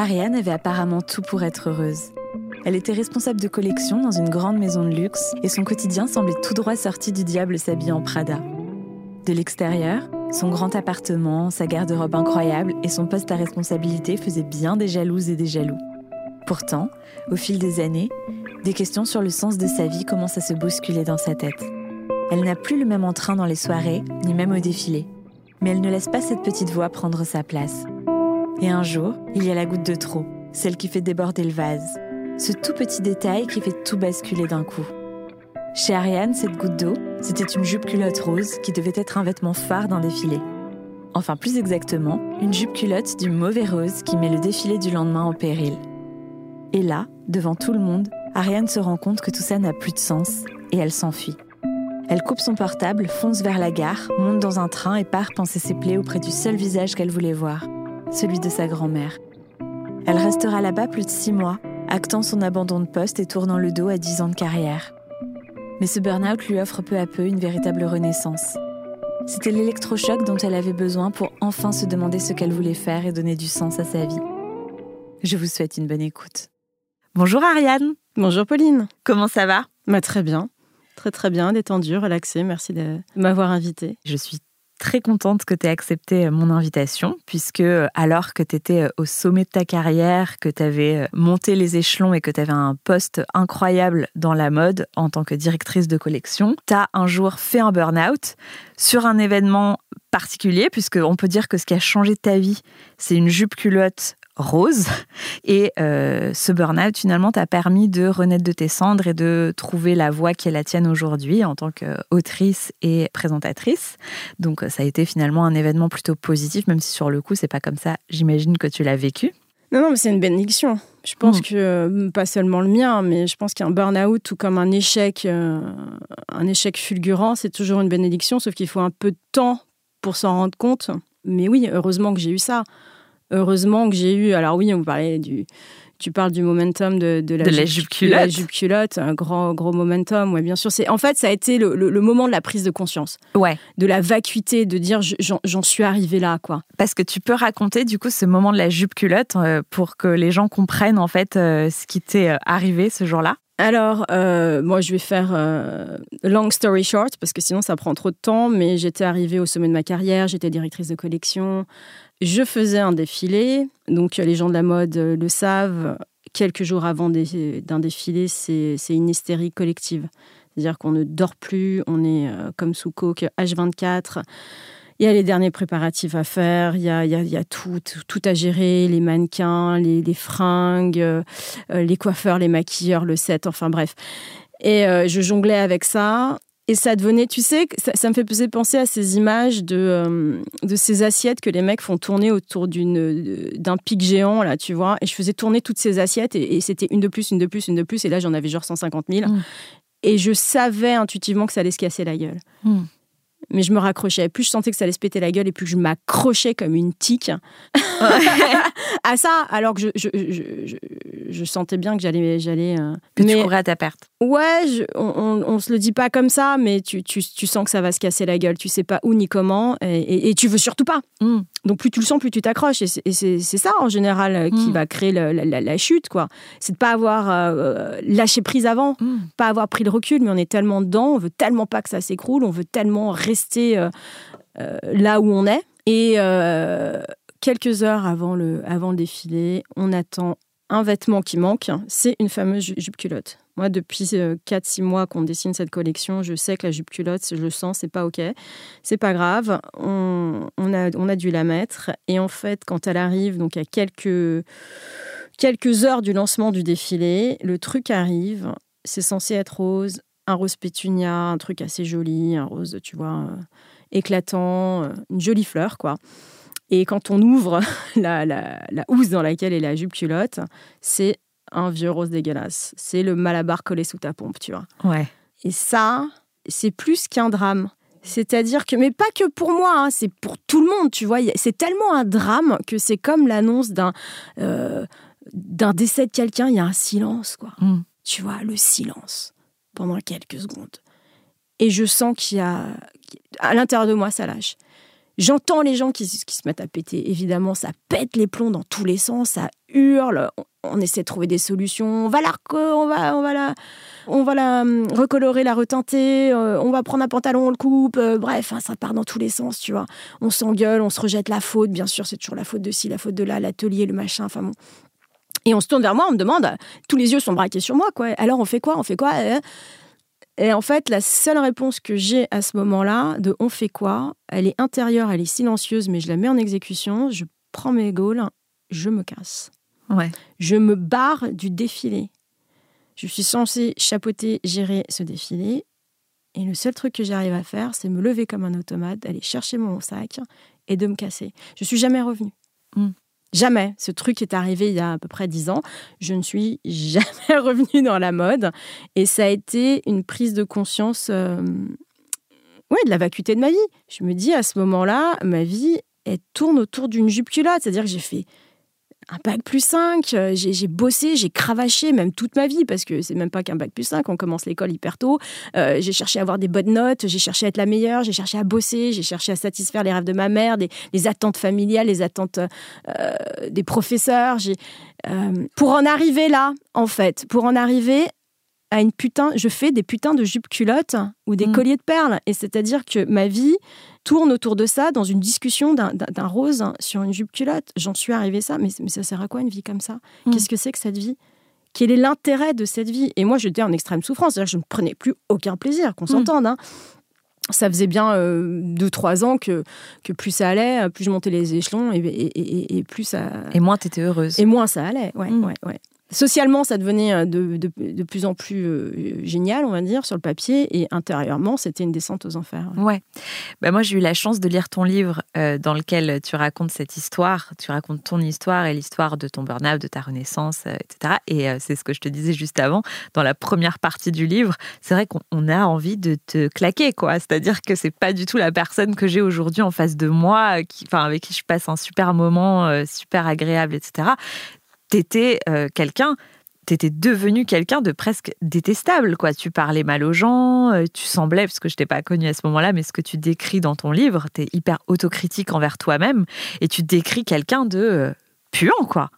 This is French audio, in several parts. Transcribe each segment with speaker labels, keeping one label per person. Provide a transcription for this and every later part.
Speaker 1: Ariane avait apparemment tout pour être heureuse. Elle était responsable de collection dans une grande maison de luxe et son quotidien semblait tout droit sorti du diable s'habiller en Prada. De l'extérieur, son grand appartement, sa garde-robe incroyable et son poste à responsabilité faisaient bien des jalouses et des jaloux. Pourtant, au fil des années, des questions sur le sens de sa vie commencent à se bousculer dans sa tête. Elle n'a plus le même entrain dans les soirées, ni même au défilé. Mais elle ne laisse pas cette petite voix prendre sa place. Et un jour, il y a la goutte de trop, celle qui fait déborder le vase. Ce tout petit détail qui fait tout basculer d'un coup. Chez Ariane, cette goutte d'eau, c'était une jupe culotte rose qui devait être un vêtement phare d'un défilé. Enfin, plus exactement, une jupe culotte du mauvais rose qui met le défilé du lendemain en péril. Et là, devant tout le monde, Ariane se rend compte que tout ça n'a plus de sens et elle s'enfuit. Elle coupe son portable, fonce vers la gare, monte dans un train et part penser ses plaies auprès du seul visage qu'elle voulait voir, celui de sa grand-mère. Elle restera là-bas plus de six mois, actant son abandon de poste et tournant le dos à dix ans de carrière. Mais ce burn-out lui offre peu à peu une véritable renaissance. C'était l'électrochoc dont elle avait besoin pour enfin se demander ce qu'elle voulait faire et donner du sens à sa vie. Je vous souhaite une bonne écoute. Bonjour Ariane.
Speaker 2: Bonjour Pauline.
Speaker 1: Comment ça va?
Speaker 2: Bah, Très bien. Très très bien, détendu, relaxé. Merci de m'avoir invité.
Speaker 1: Je suis très contente que tu aies accepté euh, mon invitation, puisque euh, alors que tu étais euh, au sommet de ta carrière, que tu avais monté les échelons et que tu avais un poste incroyable dans la mode en tant que directrice de collection, tu as un jour fait un burn-out sur un événement particulier, puisqu'on peut dire que ce qui a changé ta vie, c'est une jupe culotte rose. Et euh, ce burn-out, finalement, t'a permis de renaître de tes cendres et de trouver la voie qui est la tienne aujourd'hui en tant qu'autrice et présentatrice. Donc, ça a été finalement un événement plutôt positif, même si sur le coup, c'est pas comme ça, j'imagine, que tu l'as vécu.
Speaker 2: Non, non, mais c'est une bénédiction. Je pense hmm. que, euh, pas seulement le mien, mais je pense qu'un burn-out ou comme un échec, euh, un échec fulgurant, c'est toujours une bénédiction, sauf qu'il faut un peu de temps pour s'en rendre compte. Mais oui, heureusement que j'ai eu ça heureusement que j'ai eu. Alors oui, on parlait du. Tu parles du momentum de,
Speaker 1: de, la, jupe, culotte.
Speaker 2: la jupe culotte, un grand, gros momentum, ouais, bien sûr. C'est En fait, ça a été le, le, moment de la prise de conscience.
Speaker 1: Ouais.
Speaker 2: De la vacuité, de dire j'en suis arrivé là, quoi.
Speaker 1: Parce que tu peux raconter, du coup, ce moment de la jupe culotte euh, pour que les gens comprennent, en fait, euh, ce qui t'est euh, arrivé ce jour-là?
Speaker 2: Alors, moi, je vais faire long story short, parce que sinon, ça prend trop de temps, mais j'étais arrivée au sommet de ma carrière, j'étais directrice de collection, je faisais un défilé, donc les gens de la mode euh, le savent, quelques jours avant d'un défilé, c'est une hystérie collective. C'est-à-dire qu'on ne dort plus, on est euh, comme sous coke H24. Il y a les derniers préparatifs à faire, il y a, il y a, tout, tout, à gérer, les mannequins, les, fringues, euh, les coiffeurs, les maquilleurs, le set, enfin bref. Et je jonglais avec ça. Et ça devenait, tu sais, ça, me fait penser à ces images de, euh, de ces assiettes que les mecs font tourner autour d'une, d'un pic géant, là, tu vois. Et je faisais tourner toutes ces assiettes et, c'était une de plus, une de plus, une de plus. Et là, j'en avais genre 150 000. Mm. Et je savais intuitivement que ça allait se casser la gueule. Mm mais je me raccrochais. Plus je sentais que ça allait se péter la gueule et plus je m'accrochais comme une tique à ça, alors que je, je, je, je sentais bien que j'allais. j'allais
Speaker 1: euh, que tu courais à ta perte.
Speaker 2: Ouais, on, on, se le dit pas comme ça, mais tu, tu, tu, sens que ça va se casser la gueule. Tu sais pas où ni comment et, et, tu veux surtout pas. Mm. Donc plus tu le sens, plus tu t'accroches. Et c'est ça en général euh, qui mm. va créer la, la, chute, quoi. C'est de pas avoir euh, lâché prise avant, mm. pas avoir pris le recul, mais on est tellement dedans, on veut tellement pas que ça s'écroule, on veut tellement rester euh, là où on est. Et quelques heures avant le, avant le défilé, on attend un vêtement qui manque, c'est une fameuse jupe culotte. Moi, depuis 4-6 mois qu'on dessine cette collection, je sais que la jupe culotte, je le sens, c'est pas OK. C'est pas grave. On, a, on a dû la mettre. Et en fait, quand elle arrive, donc à quelques, quelques heures du lancement du défilé, le truc arrive. C'est censé être rose, un rose pétunia, un truc assez joli, un rose, tu vois, euh, éclatant, euh, une jolie fleur, quoi. Et quand on ouvre la, la, la housse dans laquelle est la jupe culotte, c'est un vieux rose dégueulasse. C'est le malabar collé sous ta pompe, tu vois.
Speaker 1: Ouais.
Speaker 2: Et ça, c'est plus qu'un drame. C'est-à-dire que, mais pas que pour moi, hein, c'est pour tout le monde, tu vois. C'est tellement un drame que c'est comme l'annonce d'un euh, d'un décès de quelqu'un, il y a un silence, quoi. Mm. Tu vois, le silence pendant quelques secondes. Et je sens qu'il y a, à l'intérieur de moi, ça lâche J'entends les gens qui, se mettent à péter. Évidemment, ça pète les plombs dans tous les sens, ça hurle. On, essaie de trouver des solutions. On va la, on va, on va on va hum, recolorer, la reteinter. Euh, on va prendre un pantalon, on le coupe. Euh, bref, hein, ça part dans tous les sens, tu vois. On s'engueule, on se rejette la faute. Bien sûr, c'est toujours la faute de ci, la faute de là, l'atelier, le machin. Enfin bon. Et on se tourne vers moi, on me demande, tous les yeux sont braqués sur moi, quoi. Alors on fait quoi On fait quoi et en fait, la seule réponse que j'ai à ce moment-là, de on fait quoi, elle est intérieure, elle est silencieuse, mais je la mets en exécution, je prends mes gaules, je me casse.
Speaker 1: Ouais.
Speaker 2: Je me barre du défilé. Je suis censée chapeauter, gérer ce défilé. Et le seul truc que j'arrive à faire, c'est me lever comme un automate, aller chercher mon sac et de me casser. Je suis jamais revenue. Hmm. Jamais. Ce truc est arrivé il y a à peu près dix ans. Je ne suis jamais revenue dans la mode. Et ça a été une prise de conscience euh, ouais, de la vacuité de ma vie. Je me dis à ce moment-là, ma vie, elle tourne autour d'une jupe culotte. C'est-à-dire que j'ai fait un bac plus 5, euh, j'ai bossé, j'ai cravaché même toute ma vie parce que c'est même pas qu'un bac plus 5, on commence l'école hyper tôt. Euh, j'ai cherché à avoir des bonnes notes, j'ai cherché à être la meilleure, j'ai cherché à bosser, j'ai cherché à satisfaire les rêves de ma mère, les attentes familiales, les attentes euh, des professeurs. pour en arriver là, en fait, pour en arriver à une putain, je fais des putains de jupes culottes ou des mm. colliers de perles. Et c'est-à-dire que ma vie tourne autour de ça dans une discussion d'un rose sur une jupe culotte. J'en suis arrivée ça, mais, mais, ça sert à quoi une vie comme ça? Mm. Qu'est-ce que c'est que cette vie? Quel est l'intérêt de cette vie? Et moi, j'étais en extrême souffrance. C'est-à-dire que je ne prenais plus aucun plaisir, qu'on mm. s'entende. Hein. Ça faisait bien euh, deux, trois ans que, que plus ça allait, plus je montais les échelons et, et, et, plus ça.
Speaker 1: Et moins tu étais heureuse.
Speaker 2: Et moins ça allait, ouais, ouais, ouais. Socialement, ça devenait euh, de, de, plus en plus euh, génial, on va dire, sur le papier, et intérieurement, c'était une descente aux enfers.
Speaker 1: Ouais. Bah moi, j'ai eu la chance de lire ton livre euh, dans lequel tu racontes cette histoire, tu racontes ton histoire et l'histoire de ton burn-out, de ta renaissance, etc. Et c'est ce que je te disais juste avant, dans la première partie du livre, c'est vrai qu'on a envie de te claquer, quoi. C'est-à-dire que c'est pas du tout la personne que j'ai aujourd'hui en face de moi, qui, avec qui je passe un super moment, super agréable, etc t'étais euh, quelqu'un, t'étais devenu quelqu'un de presque détestable, quoi. Tu parlais mal aux gens, euh, tu semblais, parce que je t'ai pas connu à ce moment-là, mais ce que tu décris dans ton livre, t'es hyper autocritique envers toi-même, et tu décris quelqu'un de euh, puant, quoi.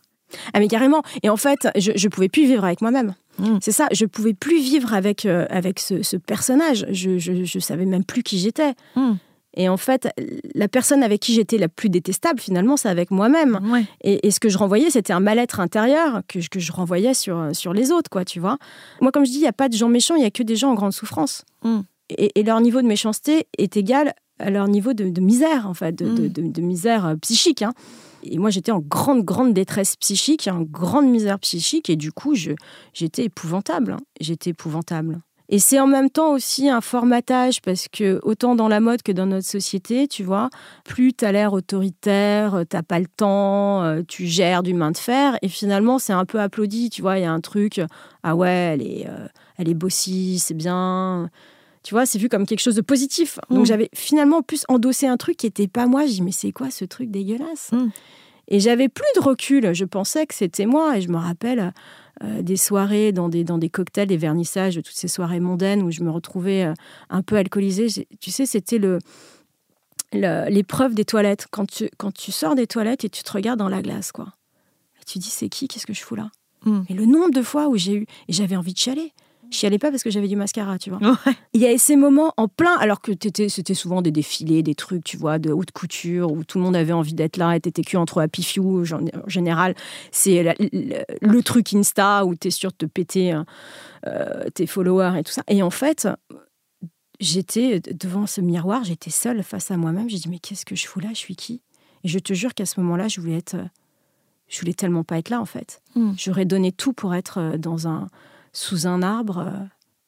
Speaker 2: Ah mais carrément. Et en fait, je, je pouvais plus vivre avec moi-même. Mmh. C'est ça, je pouvais plus vivre avec, avec ce, personnage. Je, je, savais même plus qui j'étais. Mmh. Et en fait, la personne avec qui j'étais la plus détestable, finalement, c'est avec moi-même. Et, ce que je renvoyais, c'était un mal-être intérieur que, que, je renvoyais sur, sur les autres, quoi, tu vois. Moi, comme je dis, il n'y a pas de gens méchants, il n'y a que des gens en grande souffrance. Mm. Et, leur niveau de méchanceté est égal à leur niveau de, misère, en fait, de, mm. misère euh, psychique. Hein. Et moi, j'étais en grande, grande détresse psychique, en grande misère psychique, et du coup, j'étais épouvantable. Hein. J'étais épouvantable. Et c'est en même temps aussi un formatage parce que autant dans la mode que dans notre société, tu vois, plus tu as l'air autoritaire, t'as pas le temps, euh, tu gères du main de fer et finalement c'est un peu applaudi, tu vois, il y a un truc ah ouais, elle est euh, elle est bossy, c'est bien. Tu vois, c'est vu comme quelque chose de positif. Donc mm. j'avais finalement plus endossé un truc qui était pas moi, je dis mais c'est quoi ce truc dégueulasse? Mm. Et j'avais plus de recul, je pensais que c'était moi et je me rappelle euh, des soirées dans des, dans des cocktails, des vernissages, toutes ces soirées mondaines où je me retrouvais euh, un peu alcoolisée. Tu sais, c'était le l'épreuve des toilettes. Quand tu, quand tu sors des toilettes et tu te regardes dans la glace, quoi. Et tu dis, c'est qui? Qu'est-ce que je fous là? Hmm. Et le nombre de fois où j'ai eu... Et j'avais envie de chialer. Je chialais pas parce que j'avais du mascara, tu vois. Il y a ces moments en plein, alors que c'était souvent des défilés, des trucs, tu vois, de haute couture, où tout le monde avait envie d'être là et t'étais que entre happy few. En général, c'est le, truc Insta où t'es sûr de te péter euh, tes followers et tout ça. Et en fait, j'étais devant ce miroir, j'étais seule face à moi-même. J'ai dit, mais qu'est-ce que je fous là? Je suis qui? Et je te jure qu'à ce moment-là, je voulais être. Je voulais tellement pas être là, en fait. Hmm. J'aurais donné tout pour être euh, dans un sous un arbre, euh,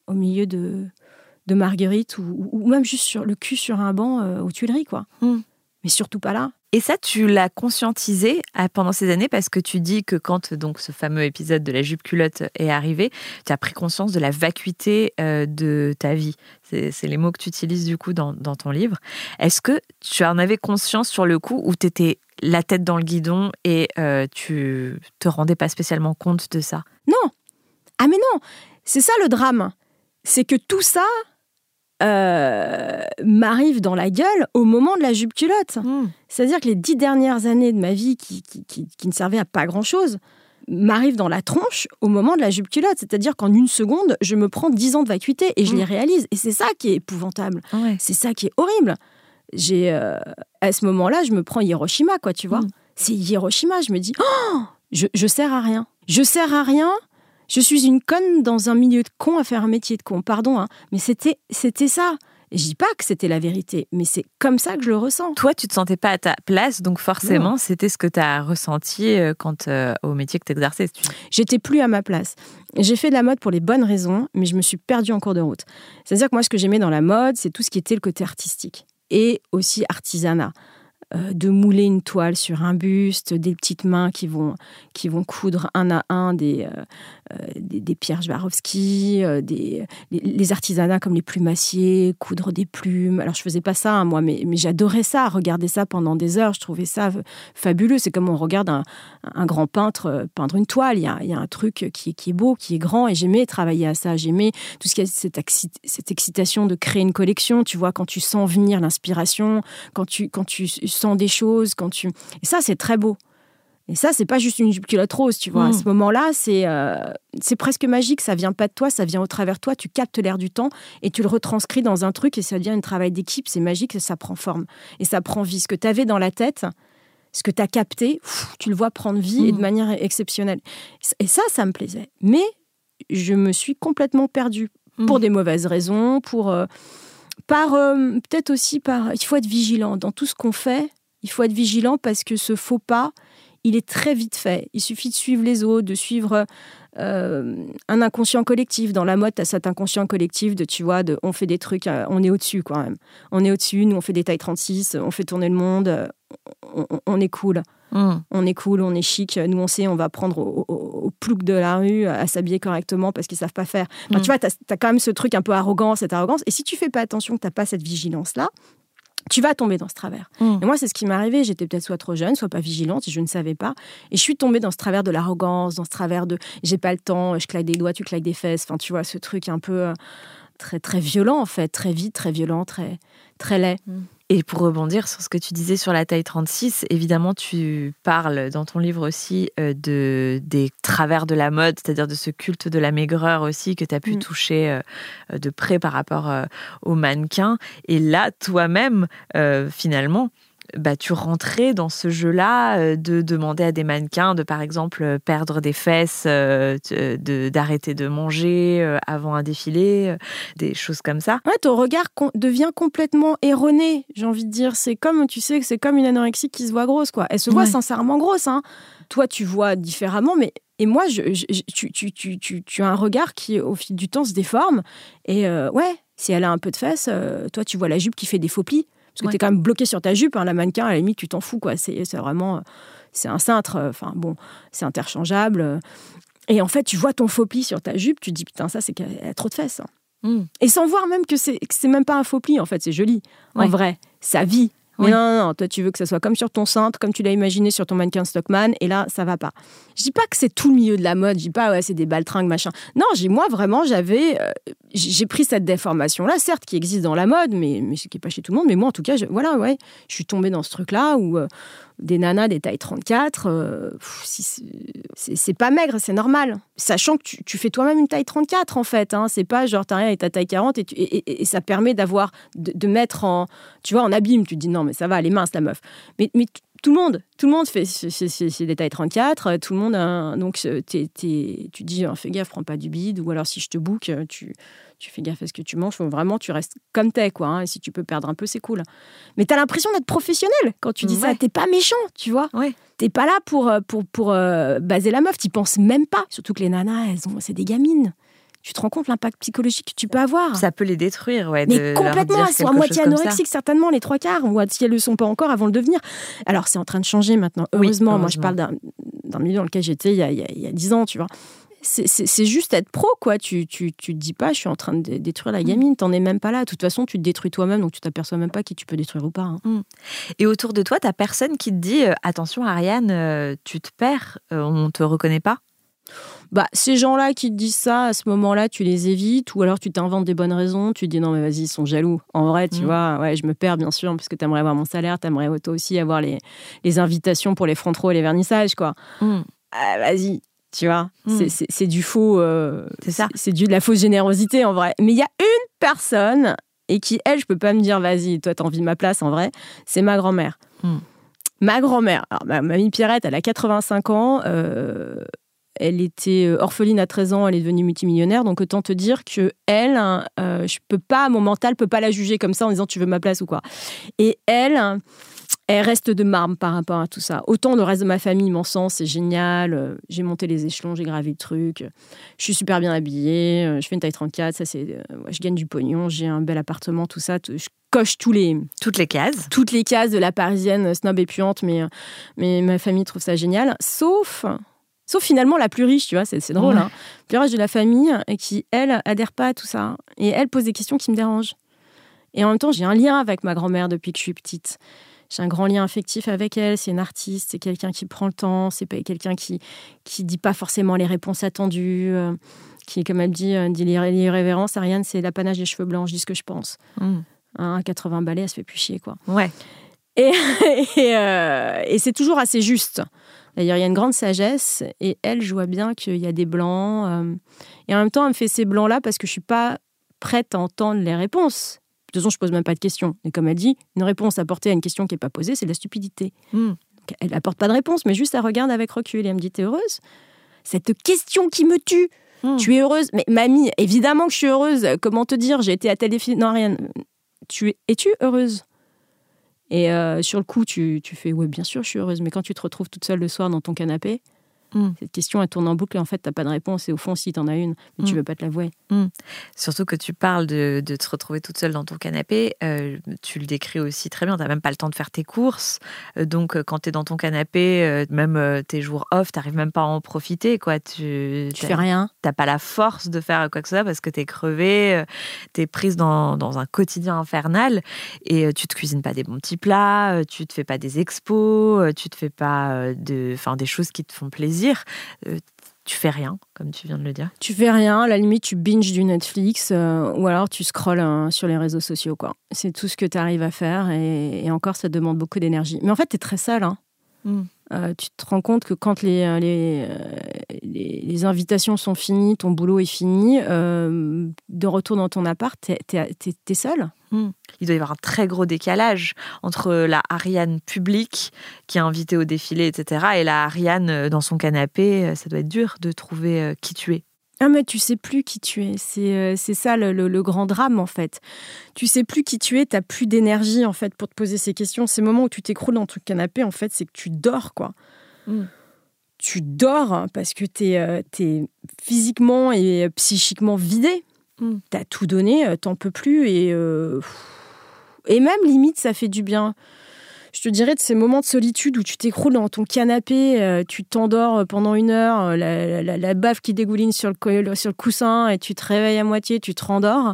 Speaker 2: au milieu de, de Marguerite, ou, même juste sur le cul sur un banc euh, aux Tuileries, quoi. Hmm. Mais surtout pas là.
Speaker 1: Et ça, tu l'as conscientisé euh, pendant ces années parce que tu dis que quand donc ce fameux épisode de la jupe culotte est arrivé, tu as pris conscience de la vacuité de ta vie. C'est les mots que tu utilises du coup dans, dans ton livre. Est-ce que tu en avais conscience sur le coup où tu étais la tête dans le guidon et tu te rendais pas spécialement compte de ça?
Speaker 2: Non, ah mais non, c'est ça le drame. C'est que tout ça, euh, m'arrive dans la gueule au moment de la jupe culotte. Hmm. C'est-à-dire que les dix dernières années de ma vie qui, qui, ne servaient à pas grand-chose m'arrivent dans la tronche au moment de la jupe culotte. C'est-à-dire qu'en une seconde, je me prends dix ans de vacuité et je hmm. les réalise. Et c'est ça qui est épouvantable. C'est ça qui est horrible. J'ai euh, à ce moment-là, je me prends Hiroshima, quoi, tu vois. Hmm. C'est Hiroshima. Je me dis, oh, je, je sers à rien. Je sers à rien je suis une conne dans un milieu de con à faire un métier de con. Pardon, hein, mais c'était c'était ça. je dis pas que c'était la vérité, mais c'est comme ça que je le ressens.
Speaker 3: Toi, tu te sentais pas à ta place, donc forcément, c'était ce que tu as ressenti euh, quand euh, au métier que tu exerçais.
Speaker 2: J'étais plus à ma place. J'ai fait de la mode pour les bonnes raisons, mais je me suis perdue en cours de route. C'est-à-dire que moi, ce que j'aimais dans la mode, c'est tout ce qui était le côté artistique et aussi artisanat. Euh, de mouler une toile sur un buste, des petites mains qui vont, qui vont coudre un à un des, euh, euh, des, pierres Swarovski, des, les, artisanats comme les plumassiers, coudre des plumes. Alors je faisais pas ça, hein, moi, mais, mais j'adorais ça, regarder ça pendant des heures. Je trouvais ça fabuleux. C'est comme on regarde un, un, grand peintre peindre une toile. Il y a, il y a un truc qui, qui, est beau, qui est grand, et j'aimais travailler à ça. J'aimais tout ce qui est cette, cette excitation de créer une collection. Tu vois, quand tu sens venir l'inspiration, quand tu, quand tu sens des choses, quand tu... Et ça, c'est très beau. Et ça, c'est pas juste une jupe culotte rose, tu vois. À mm. ce moment-là, c'est euh, c'est presque magique. Ça vient pas de toi, ça vient au travers de toi. Tu captes l'air du temps et tu le retranscris dans un truc et ça devient un travail d'équipe. C'est magique, ça prend forme et ça prend vie. Ce que tu avais dans la tête, ce que tu as capté, tu le vois prendre vie et de mm. manière exceptionnelle. Et ça, ça me plaisait. Mais je me suis complètement perdue pour mm. des mauvaises raisons, pour euh, par euh, peut-être aussi par. Il faut être vigilant dans tout ce qu'on fait il faut être vigilant parce que ce faux pas, il est très vite fait. Il suffit de suivre les autres, de suivre euh, un inconscient collectif. Dans la mode, as cet inconscient collectif de, tu vois, de, on fait des trucs, euh, on est au-dessus quand même. On est au-dessus, nous on fait des tailles 36, on fait tourner le monde, on, est cool. Hmm. On est cool, on est chic. Nous, on sait, on va prendre au, au, plouc de la rue à s'habiller correctement parce qu'ils savent pas faire. Tu hmm. vois, tu as, quand même ce truc un peu arrogant, cette arrogance. Et si tu fais pas attention, que tu pas cette vigilance-là, tu vas tomber dans ce travers. Mm. Et moi, c'est ce qui m'est arrivé. J'étais peut-être soit trop jeune, soit pas vigilante, et je ne savais pas. Et je suis tombée dans ce travers de l'arrogance, dans ce travers de j'ai pas le temps, je claque des doigts, tu claques des fesses. Enfin, tu vois, ce truc un peu euh, très, très violent, en fait, très vite, très violent, très, très laid.
Speaker 3: Et pour rebondir sur ce que tu disais sur la taille 36, évidemment, tu parles dans ton livre aussi euh, de, des travers de la mode, c'est-à-dire de ce culte de la maigreur aussi que tu as pu mm. toucher euh, de près par rapport euh, aux mannequins. Et là, toi-même, finalement, bah, tu rentrais dans ce jeu-là euh, de demander à des mannequins de, par exemple, euh, perdre des fesses, euh, d'arrêter de, manger avant un défilé, des choses comme ça.
Speaker 2: Ouais, ton regard devient complètement erroné, j'ai envie de dire. C'est comme, tu sais, c'est comme une anorexie qui se voit grosse, quoi. Elle se voit sincèrement grosse, hein. Toi, tu vois différemment, mais et moi, je, tu, tu, tu, tu, as un regard qui, au fil du temps, se déforme. Et ouais, si elle a un peu de fesses, toi, tu vois la jupe qui fait des faux plis. Parce que tu es quand même bloqué sur ta jupe, hein, la mannequin, à la limite, tu t'en fous, quoi. C'est vraiment. C'est un cintre, euh, enfin bon, c'est interchangeable. Et en fait, tu vois ton faux pli sur ta jupe, tu te dis, putain, ça, c'est qu'elle a trop de fesses. Hein. Hmm. Et sans voir même que c'est même pas un faux pli, en fait, c'est joli. En vrai, ça vit. Non, non, toi tu veux que ça soit comme sur ton cintre, comme tu l'as imaginé sur ton mannequin Stockman, et là ça va pas. Je dis pas que c'est tout le milieu de la mode, je dis pas ouais c'est des baltringues machin. Non, moi vraiment j'avais, euh, j'ai pris cette déformation là, certes qui existe dans la mode, mais mais ce qui est pas chez tout le monde. Mais moi en tout cas, voilà ouais, je suis tombée dans ce truc là où euh, des nanas des tailles 34, euh, c'est pas maigre, c'est normal. Sachant que tu, fais toi-même une taille 34 en fait. Hein. C'est pas genre t'as rien et ta taille 40 et, ça permet d'avoir, de, mettre en, tu vois, en abîme. Tu te dis non mais ça va, elle est mince la meuf. Mais, tout le monde, tout le monde fait c'est des tailles 34, tout le monde donc tu dis oh, fais gaffe, prends pas du bide ou alors si je te boucle, tu tu fais gaffe à ce que tu manges, faut vraiment tu restes comme t'es quoi. Hein, et si tu peux perdre un peu, c'est cool. Mais t'as l'impression d'être professionnel quand tu dis ça. T'es pas méchant, tu vois. Ouais. T'es pas là pour euh, pour pour euh, baser la meuf. T'y penses même pas. Surtout que les nanas, elles ont, c'est des gamines. Tu te rends compte l'impact psychologique que tu peux avoir
Speaker 3: Ça peut les détruire, ouais.
Speaker 2: Mais complètement, elles sont à moitié anorexiques, certainement, les trois quarts, ou si elles ne le sont pas encore, avant de le devenir. Alors, c'est en train de changer maintenant. Heureusement, moi, je parle d'un milieu dans lequel j'étais il y a dix ans, tu vois c'est juste être pro, quoi. Tu, tu, tu te dis pas, je suis en train de détruire la mm. gamine, t'en es même pas là. De toute façon, tu te détruis toi-même, donc tu t'aperçois même pas qui tu peux détruire ou pas. Hein. Mm.
Speaker 3: Et autour de toi, t'as personne qui te dit, euh, attention Ariane, euh, tu te perds, euh, on te reconnaît pas?
Speaker 2: Bah, ces gens-là qui te disent ça, à ce moment-là, tu les évites ou alors tu t'inventes des bonnes raisons. Tu te dis non, mais vas-y, ils sont jaloux. En vrai, tu mm. vois, ouais, je me perds bien sûr parce que tu aimerais avoir mon salaire, tu aimerais toi aussi avoir les, les invitations pour les front rows et les vernissages, quoi. Ah, vas-y, tu vois, mm. c'est du faux. Euh, c'est ça. C'est de la fausse générosité en vrai. Mais il y a une personne et qui, elle, je peux pas me dire vas-y, toi, t'as envie de ma place en vrai, c'est ma grand-mère. Ma grand-mère, ma mamie Pierrette, elle a 85 ans. Euh, elle était euh, orpheline à 13 ans, elle est devenue multimillionnaire. Donc autant te dire que elle, hein, euh, je peux pas, mon mental peut pas la juger comme ça en disant tu veux ma place ou quoi. Et elle, elle reste de marbre par rapport à tout ça. Autant le reste de ma famille m'en sent, c'est génial. Euh, j'ai monté les échelons, j'ai gravé le truc. Je suis super bien habillée. Je fais une taille 34, ça c'est, je gagne du pognon, j'ai un bel appartement, tout ça. Je coche tous les
Speaker 1: toutes les cases,
Speaker 2: toutes les cases de la parisienne snob et puante, mais mais ma famille trouve ça génial. Sauf Sauf finalement la plus riche, tu vois, c'est drôle. Hein. La plus riche de la famille, et qui, elle, adhère pas à tout ça. Et elle pose des questions qui me dérangent. Et en même temps, j'ai un lien avec ma grand-mère depuis que je suis petite. J'ai un grand lien affectif avec elle. C'est une artiste, c'est quelqu'un qui prend le temps, c'est quelqu'un qui qui dit pas forcément les réponses attendues, euh, qui, comme elle dit, euh, dit l'irrévérence. Ariane, c'est l'apanage des cheveux blancs. Je dis ce que je pense. Mmh. Hein, 80 balais, elle se fait plus chier, quoi.
Speaker 1: Ouais.
Speaker 2: Et, et, euh, et c'est toujours assez juste. D'ailleurs, il y a une grande sagesse et elle, je vois bien qu'il y a des blancs. Euh, et en même temps, elle me fait ces blancs-là parce que je suis pas prête à entendre les réponses. De toute façon, je pose même pas de questions. Et comme elle dit, une réponse apportée à une question qui n'est pas posée, c'est de la stupidité. Hmm. elle apporte pas de réponse, mais juste elle regarde avec recul et elle me dit T'es heureuse? Cette question qui me tue hmm. Tu es heureuse? Mais mamie, évidemment que je suis heureuse. Comment te dire? J'ai été à tel défi. Non, rien. Tu es... Es-tu heureuse? Et euh, sur le coup, tu, tu fais Ouais, bien sûr, je suis heureuse. Mais quand tu te retrouves toute seule le soir dans ton canapé, Mm. Cette question, elle tourne en boucle et en fait, tu n'as pas de réponse. Et au fond, si tu en as une, mais tu mm. veux pas te l'avouer. Mm.
Speaker 1: Surtout que tu parles de, te retrouver toute seule dans ton canapé. Euh, tu le décris aussi très bien. Tu n'as même pas le temps de faire tes courses. Euh, donc, euh, quand tu es dans ton canapé, même tes jours off, tu n'arrives même pas à en profiter. Quoi.
Speaker 2: Tu, tu fais rien.
Speaker 1: Tu n'as pas la force de faire quoi que ce soit parce que tu es crevé, tu es prise dans, dans, un quotidien infernal et tu te cuisines pas des bons petits plats, tu te fais pas des expos, tu te fais pas de, des choses qui te font plaisir euh, tu fais rien, comme tu viens de le dire.
Speaker 2: Tu fais rien, à la limite, tu binges du Netflix euh, ou alors tu scrolles hein, sur les réseaux sociaux. quoi. C'est tout ce que tu arrives à faire et, encore, ça demande beaucoup d'énergie. Mais en fait, tu es très seul. Hein. Mm. Euh, tu te rends compte que quand les, les, les, invitations sont finies, ton boulot est fini, de retour dans ton appart, tu es, seul.
Speaker 1: Hmm. Il doit y avoir un très gros décalage entre la Ariane publique qui est invitée au défilé, etc., et la Ariane euh, dans son canapé. Euh, ça doit être dur de trouver euh, qui tu es.
Speaker 2: Ah mais tu sais plus qui tu es, c'est ça le, grand drame en fait. Tu sais plus qui tu es, tu n'as plus d'énergie en fait pour te poser ces questions. Ces moments où tu t'écroules dans ton canapé en fait, c'est que tu dors quoi. Hmm. Tu dors hein, parce que tu es, es, physiquement et psychiquement vidé. Mm. T'as tout donné, euh, t'en peux plus et euh, et même limite ça fait du bien. Je te dirais de ces moments de solitude où tu t'écroules dans ton canapé, euh, tu t'endors pendant une heure, la, baffe qui dégouline sur le, sur le coussin et tu te réveilles à moitié, tu te rendors.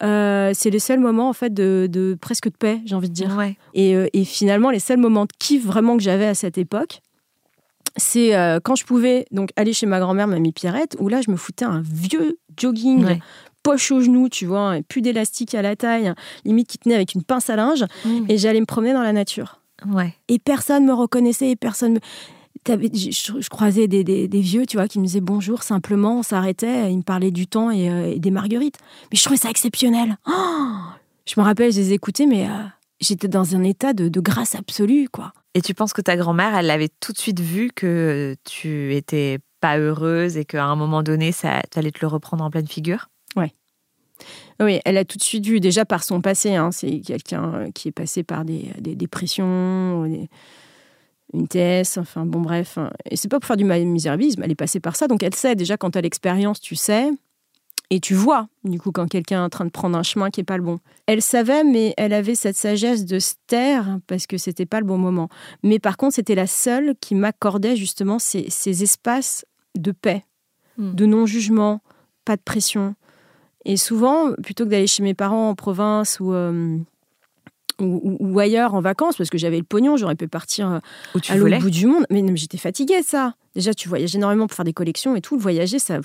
Speaker 2: c'est les seuls moments en fait de, presque de paix, j'ai envie de dire. Et, et, finalement, les seuls moments de kiff vraiment que j'avais à cette époque, c'est quand je pouvais donc aller chez ma grand-mère, mamie Pierrette, où là je me foutais un vieux jogging poche au genou, tu vois, et plus d'élastique à la taille, limite qui tenait avec une pince à linge, mmh. et j'allais me promener dans la nature.
Speaker 1: Ouais.
Speaker 2: Et personne me reconnaissait, et personne me... Je, croisais des, des, vieux, tu vois, qui me disaient bonjour simplement, on s'arrêtait, ils me parlaient du temps et, euh, des marguerites. Mais je trouvais ça exceptionnel. Oh je me rappelle, je les écoutais, mais euh, j'étais dans un état de, de, grâce absolue, quoi.
Speaker 1: Et tu penses que ta grand-mère, elle avait tout de suite vu que tu étais pas heureuse et qu'à un moment donné, ça, tu allais te le reprendre en pleine figure?
Speaker 2: Oui, elle a tout de suite vu, déjà par son passé. Hein, c'est quelqu'un euh, qui est passé par des, dépressions, une TS, enfin bon, bref. Et c'est pas pour faire du misérabilisme, elle est passée par ça. Donc elle sait déjà quand tu as l'expérience, tu sais. Et tu vois, du coup, quand quelqu'un est en train de prendre un chemin qui n'est pas le bon. Elle savait, mais elle avait cette sagesse de se taire parce que c'était pas le bon moment. Mais par contre, c'était la seule qui m'accordait justement ces, espaces de paix, hmm. de non-jugement, pas de pression. Et souvent, plutôt que d'aller chez mes parents en province ou, euh, ou, ailleurs en vacances parce que j'avais le pognon, j'aurais pu partir euh, Où tu à l'autre bout du monde. Mais, j'étais fatiguée, ça. Déjà, tu voyages énormément pour faire des collections et tout. Voyager, ça,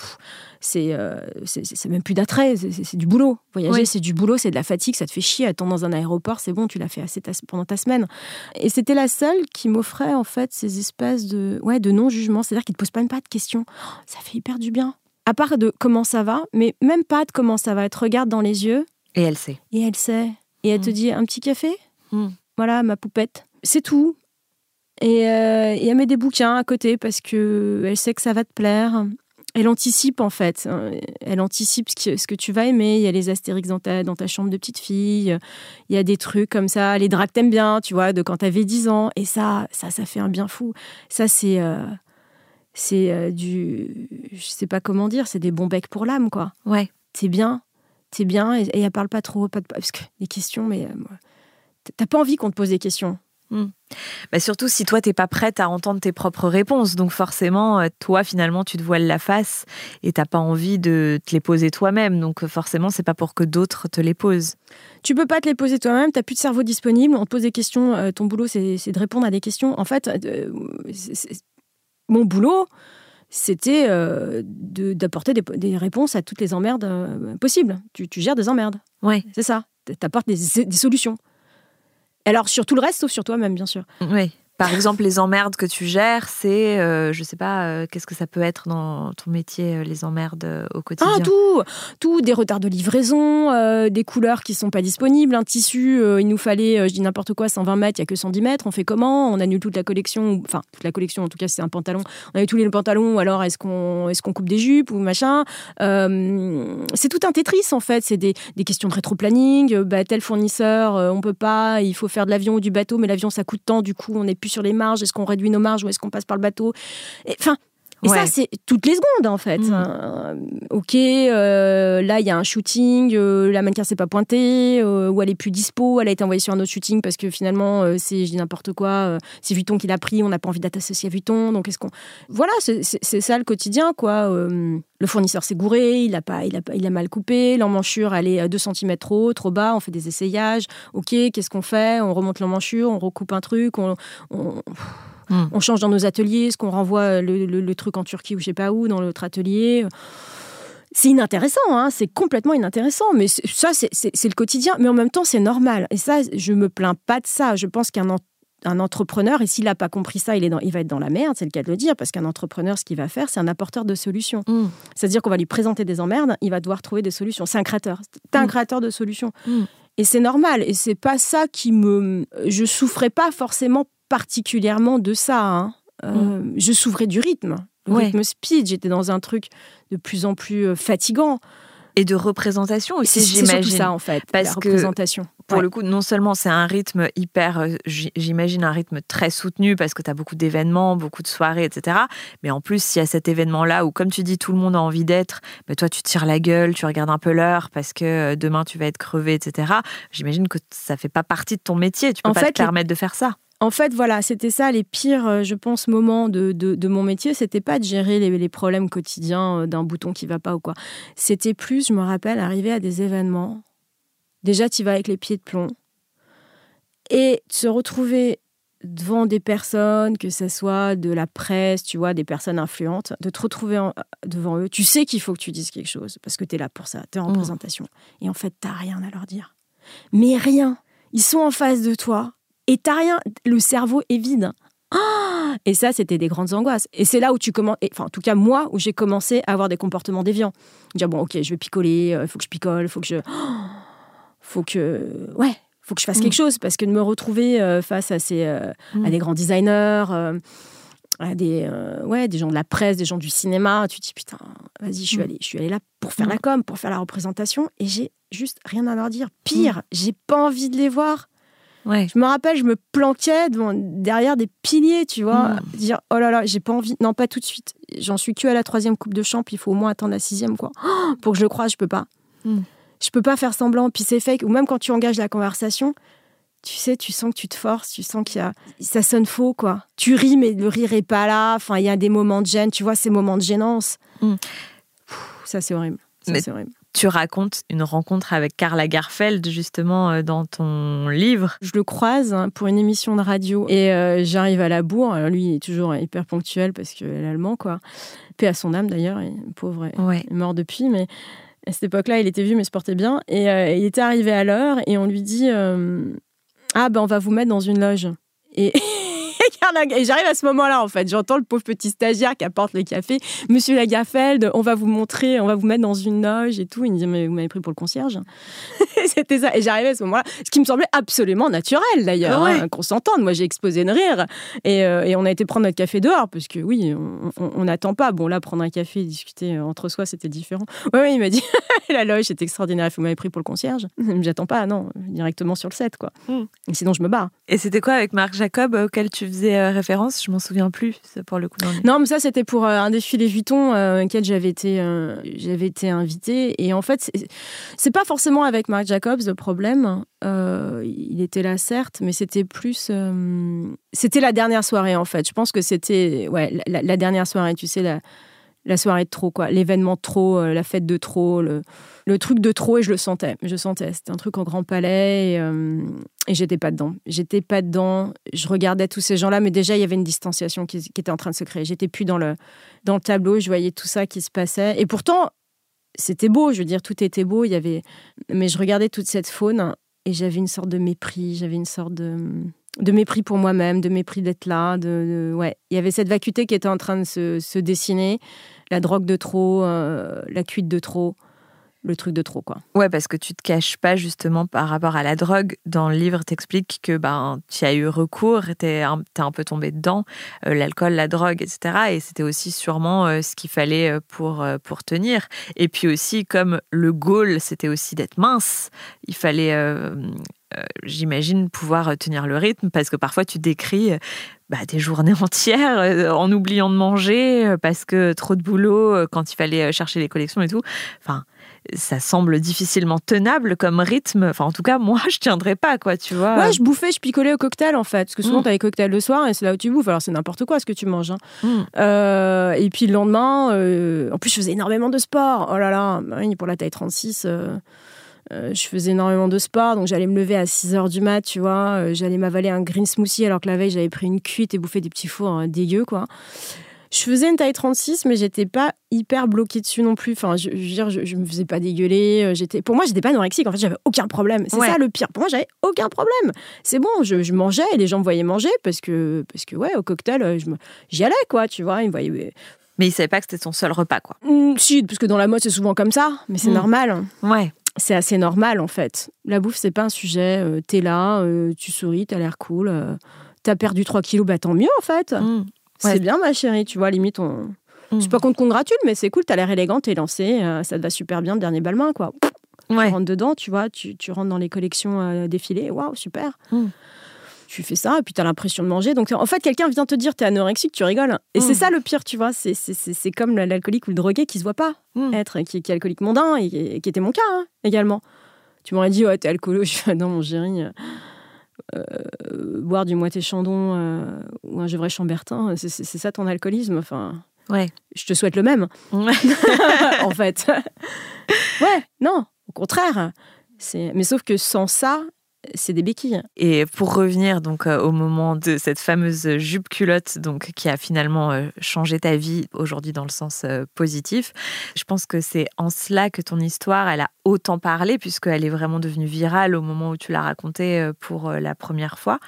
Speaker 2: euh, c'est, c'est, même plus d'attrait, c'est, du boulot. Voyager, c'est du boulot, c'est de la fatigue, ça te fait chier. Attends dans un aéroport, c'est bon, tu l'as fait assez pendant ta semaine. Et c'était la seule qui m'offrait en fait ces espèces de, ouais, de non-jugement, c'est-à-dire qu'ils te posent pas même pas de questions. Oh, ça fait hyper du bien. À part de comment ça va, mais même pas de comment ça va. Elle te regarde dans les yeux.
Speaker 1: Et elle sait.
Speaker 2: Et elle sait. Et elle te mm. dit un petit café mm. Voilà, ma poupette. C'est tout. Et, euh, et, elle met des bouquins à côté parce que elle sait que ça va te plaire. Elle anticipe en fait. Elle anticipe ce que, ce que tu vas aimer. Il y a les astérix dans ta, dans ta chambre de petite fille. Il y a des trucs comme ça. Les draps t'aimes bien, tu vois, de quand t'avais 10 ans. Et ça, ça, ça fait un bien fou. Ça, c'est. Euh, c'est euh, du. Je sais pas comment dire, c'est des bons becs pour l'âme, quoi.
Speaker 1: Ouais.
Speaker 2: C'est bien c'est bien et, elle parle pas trop, pas parce que les questions, mais euh, t'as pas envie qu'on te pose des questions.
Speaker 1: Hmm. Bah surtout si toi t'es pas prête à entendre tes propres réponses, donc forcément euh, toi finalement tu te voiles la face et t'as pas envie de te les poser toi-même, donc forcément c'est pas pour que d'autres te les posent.
Speaker 2: Tu peux pas te les poser toi-même, t'as plus de cerveau disponible, on te pose des questions, ton boulot c'est de répondre à des questions. En fait, mon boulot, c'était euh, d'apporter des, réponses à toutes les emmerdes euh, possibles. Tu, gères des emmerdes.
Speaker 1: Oui.
Speaker 2: C'est ça. Tu apportes des, des, solutions. Alors, sur tout le reste, sauf sur toi-même, bien sûr.
Speaker 1: Oui. Par exemple, les emmerdes que tu gères, c'est, euh, je sais pas, euh, qu'est-ce que ça peut être dans ton métier, euh, les emmerdes au quotidien?
Speaker 2: Ah, tout Tout, des retards de livraison, des couleurs qui sont pas disponibles, un tissu, il nous fallait, je dis n'importe quoi, 120 mètres, il y a que 110 mètres, on fait comment? On annule toute la collection, enfin, toute la collection, en tout cas, c'est un pantalon, on annule tous les pantalons, alors est-ce qu'on est qu'on coupe des jupes ou machin? C'est tout un Tetris, en fait, c'est des, des, questions de rétro-planning, bah, tel fournisseur, on peut pas, il faut faire de l'avion ou du bateau, mais l'avion, ça coûte tant, du coup, on est plus sur les marges Est-ce qu'on réduit nos marges ou est-ce qu'on passe par le bateau? Enfin, et ça, c'est toutes les secondes, en fait. Mm. Euh, ok, euh, là, il y a un shooting, euh, la mannequin s'est pas pointée, ou elle est plus dispo, elle a été envoyée sur un autre shooting parce que finalement, c'est, je dis n'importe quoi, c'est Vuitton qui l'a pris, on n'a pas envie d'être associé à Vuitton, donc est-ce qu'on... Voilà, c'est, ça le quotidien, quoi. le fournisseur s'est gouré, il a, pas, il, a, il a mal coupé, l'emmanchure, elle est 2 cm trop trop bas, on fait des essayages, ok, qu'est-ce qu'on fait? On remonte l'emmanchure, on recoupe un truc, on Hmm. On change dans nos ateliers, est-ce qu'on renvoie le, truc en Turquie ou je sais pas où, dans l'autre atelier c'est inintéressant, hein, c'est complètement inintéressant, mais ça, c'est le quotidien. Mais en même temps, c'est normal. Et ça, je me plains pas de ça. Je pense qu'un un entrepreneur, et s'il n'a pas compris ça, il, est il va être dans la merde, c'est le cas de le dire, parce qu'un entrepreneur, ce qu'il va faire, c'est un apporteur de solutions. Hmm. C'est-à-dire qu'on va lui présenter des emmerdes, il va devoir trouver des solutions. C'est un créateur. T'es un hmm. créateur de solutions. Et c'est normal. Et c'est pas ça qui me. Je souffrais pas forcément particulièrement de ça. Hein. Euh, mm. Je souffrais du rythme, le rythme speed. J'étais dans un truc de plus en plus euh, fatigant.
Speaker 1: Et de représentation aussi, j'imagine.
Speaker 2: C'est ça, en fait, Parce la représentation. Que
Speaker 1: pour le coup, non seulement c'est un rythme hyper, euh, j'imagine un rythme très soutenu parce que tu as beaucoup d'événements, beaucoup de soirées, etc. Mais en plus, il y a cet événement-là où, comme tu dis, tout le monde a envie d'être, mais toi, tu tires la gueule, tu regardes un peu l'heure parce que demain, tu vas être crevé, etc. J'imagine que ça fait pas partie de ton métier. Tu peux pas te permettre de faire ça.
Speaker 2: En fait, voilà, c'était ça les pires, euh, je pense, moments de, de, mon métier. C'était pas de gérer les, problèmes quotidiens euh, d'un bouton qui va pas ou quoi. C'était plus, je me rappelle, arriver à des événements. Déjà, tu vas avec les pieds de plomb. Et se retrouver devant des personnes, que ce soit de la presse, tu vois, des personnes influentes, de te retrouver devant eux. Tu sais qu'il faut que tu dises quelque chose parce que tu es là pour ça, tu es en mmh. représentation. Et en fait, tu rien à leur dire. Mais rien. Ils sont en face de toi et t'as rien, le cerveau est vide. et ça, c'était des grandes angoisses. Et c'est là où tu commences, enfin, en tout cas, moi, où j'ai commencé à avoir des comportements déviants. Dire, bon, ok, je vais picoler, il euh, faut que je picole, il faut que je. faut que. Ouais, faut que je fasse mm. quelque chose, parce que de me retrouver euh, face à, ces, euh, à mm. des grands designers, à des, ouais, des gens de la presse, des gens du cinéma, tu te dis, putain, vas-y, je suis, mm. allée, je suis allée là pour faire la com, pour faire la représentation, et j'ai juste rien à leur dire. Pire, j'ai pas envie de les voir. Je me rappelle, je me planquais derrière des piliers, tu vois, mm. dire oh là là, j'ai pas envie, non pas tout de suite. J'en suis que à la troisième coupe de champ, il faut au moins attendre la sixième, quoi. pour que je le croise, je peux pas. Mm. Je peux pas faire semblant, puis c'est fake. Ou même quand tu engages la conversation, tu sais, tu sens que tu te forces, tu sens qu'il y a, ça sonne faux, quoi. Tu ris, mais le rire est pas là. Enfin, il y a des moments de gêne, tu vois, ces moments de gênance. Mm. ça, c'est horrible. Ça, c'est horrible
Speaker 1: Tu racontes une rencontre avec Karl Lagerfeld justement euh, dans ton livre.
Speaker 2: Je le croise hein, pour une émission de radio et euh, j'arrive à la bourre. Alors lui, il est toujours hyper ponctuel parce qu'il est allemand, quoi. Paix à son âme d'ailleurs, pauvre, est mort depuis, mais à cette époque-là, il était vieux mais se portait bien. Et euh, il était arrivé à l'heure et on lui dit Ah, ben on va vous mettre dans une loge. Et. Et j'arrive à ce moment-là, en fait. J'entends le pauvre petit stagiaire qui apporte le café. Monsieur Lagafeld, on va vous montrer, on va vous mettre dans une loge et tout. Il me dit, mais vous m'avez pris pour le concierge. C'était ça. Et j'arrivais à ce moment-là, ce qui me semblait absolument naturel d'ailleurs, hein, qu'on s'entende. Moi, j'ai exposé de rire. Et, euh, et, on a été prendre notre café dehors, parce que oui, on n'attend pas. Bon, là, prendre un café et discuter entre soi, c'était différent. Oui, ouais, il m'a dit, la loge, c'était extraordinaire. Vous m'avez pris pour le concierge. J'attends pas, non, directement sur le set, quoi. Hmm. sinon, je me barre.
Speaker 1: Et c'était quoi avec Marc Jacob, auquel tu faisais euh, référence Je m'en souviens plus, pour le coup.
Speaker 2: Non, mais ça, c'était pour euh, un défilé Vuitton euh, auquel j'avais été, j'avais été invitée. Et en fait, c'est pas forcément avec Marc Jacobs le problème. il était là, certes, mais c'était plus. c'était la dernière soirée, en fait. Je pense que c'était ouais, la, dernière soirée, tu sais, la, la soirée de trop, quoi. L'événement de trop, la fête de trop, le le truc de trop et je le sentais. Je sentais. C'était un truc au Grand Palais et, euh, et j'étais pas dedans. J'étais pas dedans. Je regardais tous ces gens-là, mais déjà il y avait une distanciation qui, était en train de se créer. J'étais plus dans le dans le tableau. Je voyais tout ça qui se passait. Et pourtant, c'était beau. Je veux dire, tout était beau. Il y avait, mais je regardais toute cette faune et j'avais une sorte de mépris. J'avais une sorte de de mépris pour moi-même, de mépris d'être là. De, ouais, il y avait cette vacuité qui était en train de se, dessiner. La drogue de trop, euh, la cuite de trop le truc de trop, quoi.
Speaker 1: Ouais, parce que tu te caches pas justement par rapport à la drogue. Dans le livre, t'expliques que ben tu as eu recours, t'es un, es un peu tombé dedans, euh, l'alcool, la drogue, etc. Et c'était aussi sûrement euh, ce qu'il fallait pour pour tenir. Et puis aussi, comme le goal, c'était aussi d'être mince, il fallait j'imagine, pouvoir tenir le rythme parce que parfois tu décris bah, des journées entières en oubliant de manger parce que trop de boulot quand il fallait chercher les collections et tout. Enfin, ça semble difficilement tenable comme rythme. Enfin, en tout cas, moi, je tiendrais pas, quoi, tu vois.
Speaker 2: Ouais, je bouffais, je picolais au cocktail, en fait. Parce que souvent, mm. tu as les cocktails le soir et c'est là où tu bouffes. Alors, c'est n'importe quoi ce que tu manges. Hein. Mm. Euh, et puis, le lendemain, euh, en plus, je faisais énormément de sport. Oh là là, pour la taille 36. Euh, je faisais énormément de sport, donc j'allais me lever à 6 h du mat, tu vois. j'allais m'avaler un green smoothie alors que la veille j'avais pris une cuite et bouffé des petits fours hein, dégueux, quoi. Je faisais une taille 36, mais j'étais pas hyper bloquée dessus non plus. Enfin, je, veux dire, je, me faisais pas dégueuler. Euh, j'étais, pour moi, j'étais pas anorexique. En fait, j'avais aucun problème. C'est ça le pire. Pour moi, j'avais aucun problème. C'est bon, je, mangeais et les gens me voyaient manger parce que, parce que ouais, au cocktail, euh, j'y allais, quoi. Tu vois, ils me voyaient.
Speaker 1: Mais ils savaient pas que c'était ton seul repas, quoi.
Speaker 2: Mmh, si, parce que dans la mode, c'est souvent comme ça. Mais c'est mmh. normal.
Speaker 1: Ouais.
Speaker 2: C'est assez normal, en fait. La bouffe, c'est pas un sujet. Euh, t'es là, tu souris, t'as l'air cool. t'as perdu 3 kilos, bah tant mieux, en fait. Mmh. C'est bien, ma chérie, tu vois, limite, on. Je suis pas qu'on te congratule, mais c'est cool, t'as l'air élégante, t'es lancée, euh, ça te va super bien, le dernier balmain, quoi. Tu rentres dedans, tu vois, tu, tu rentres dans les collections euh, défilées, waouh, super. Mm. Tu fais ça, et puis t'as l'impression de manger. Donc, en fait, quelqu'un vient te dire t'es anorexique, tu rigoles. Et c'est mm. ça le pire, tu vois. C'est comme l'alcoolique ou le drogué qui se voit pas mm. être, qui, qui, est alcoolique mondain, et, qui était mon cas hein, également. Tu m'aurais dit, ouais, t'es alcoolo. Je fais, non, mon chéri. Euh, euh, boire du moitié chandon euh, ou un vrai chambertin, c'est ça ton alcoolisme. Enfin,
Speaker 1: ouais.
Speaker 2: Je te souhaite le même. en fait. ouais, non, au contraire. Mais sauf que sans ça, c'est des béquilles.
Speaker 1: Et pour revenir donc euh, au moment de cette fameuse jupe culotte donc qui a finalement euh, changé ta vie aujourd'hui dans le sens euh, positif, je pense que c'est en cela que ton histoire elle a autant parlé puisqu'elle est vraiment devenue virale au moment où tu l'as racontée pour la première fois.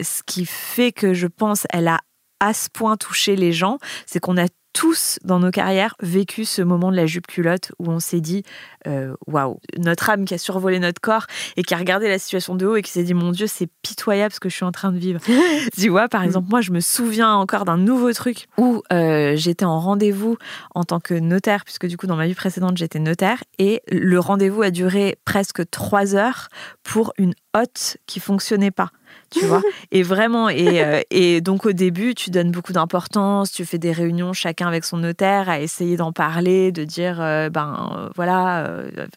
Speaker 1: Ce qui fait que je pense elle a à ce point touché les gens, c'est qu'on a tous dans nos carrières vécu ce moment de la jupe culotte où on s'est dit euh, waouh, notre âme qui a survolé notre corps et qui a regardé la situation de haut et qui s'est dit mon Dieu, c'est pitoyable ce que je suis en train de vivre. tu vois, par exemple, moi je me souviens encore d'un nouveau truc où euh, j'étais en rendez-vous en tant que notaire, puisque du coup dans ma vie précédente j'étais notaire et le rendez-vous a duré presque trois heures pour une hôte qui fonctionnait pas tu vois. Et vraiment, et, euh, et, donc au début, tu donnes beaucoup d'importance, tu fais des réunions chacun avec son notaire à essayer d'en parler, de dire, euh, ben euh, voilà,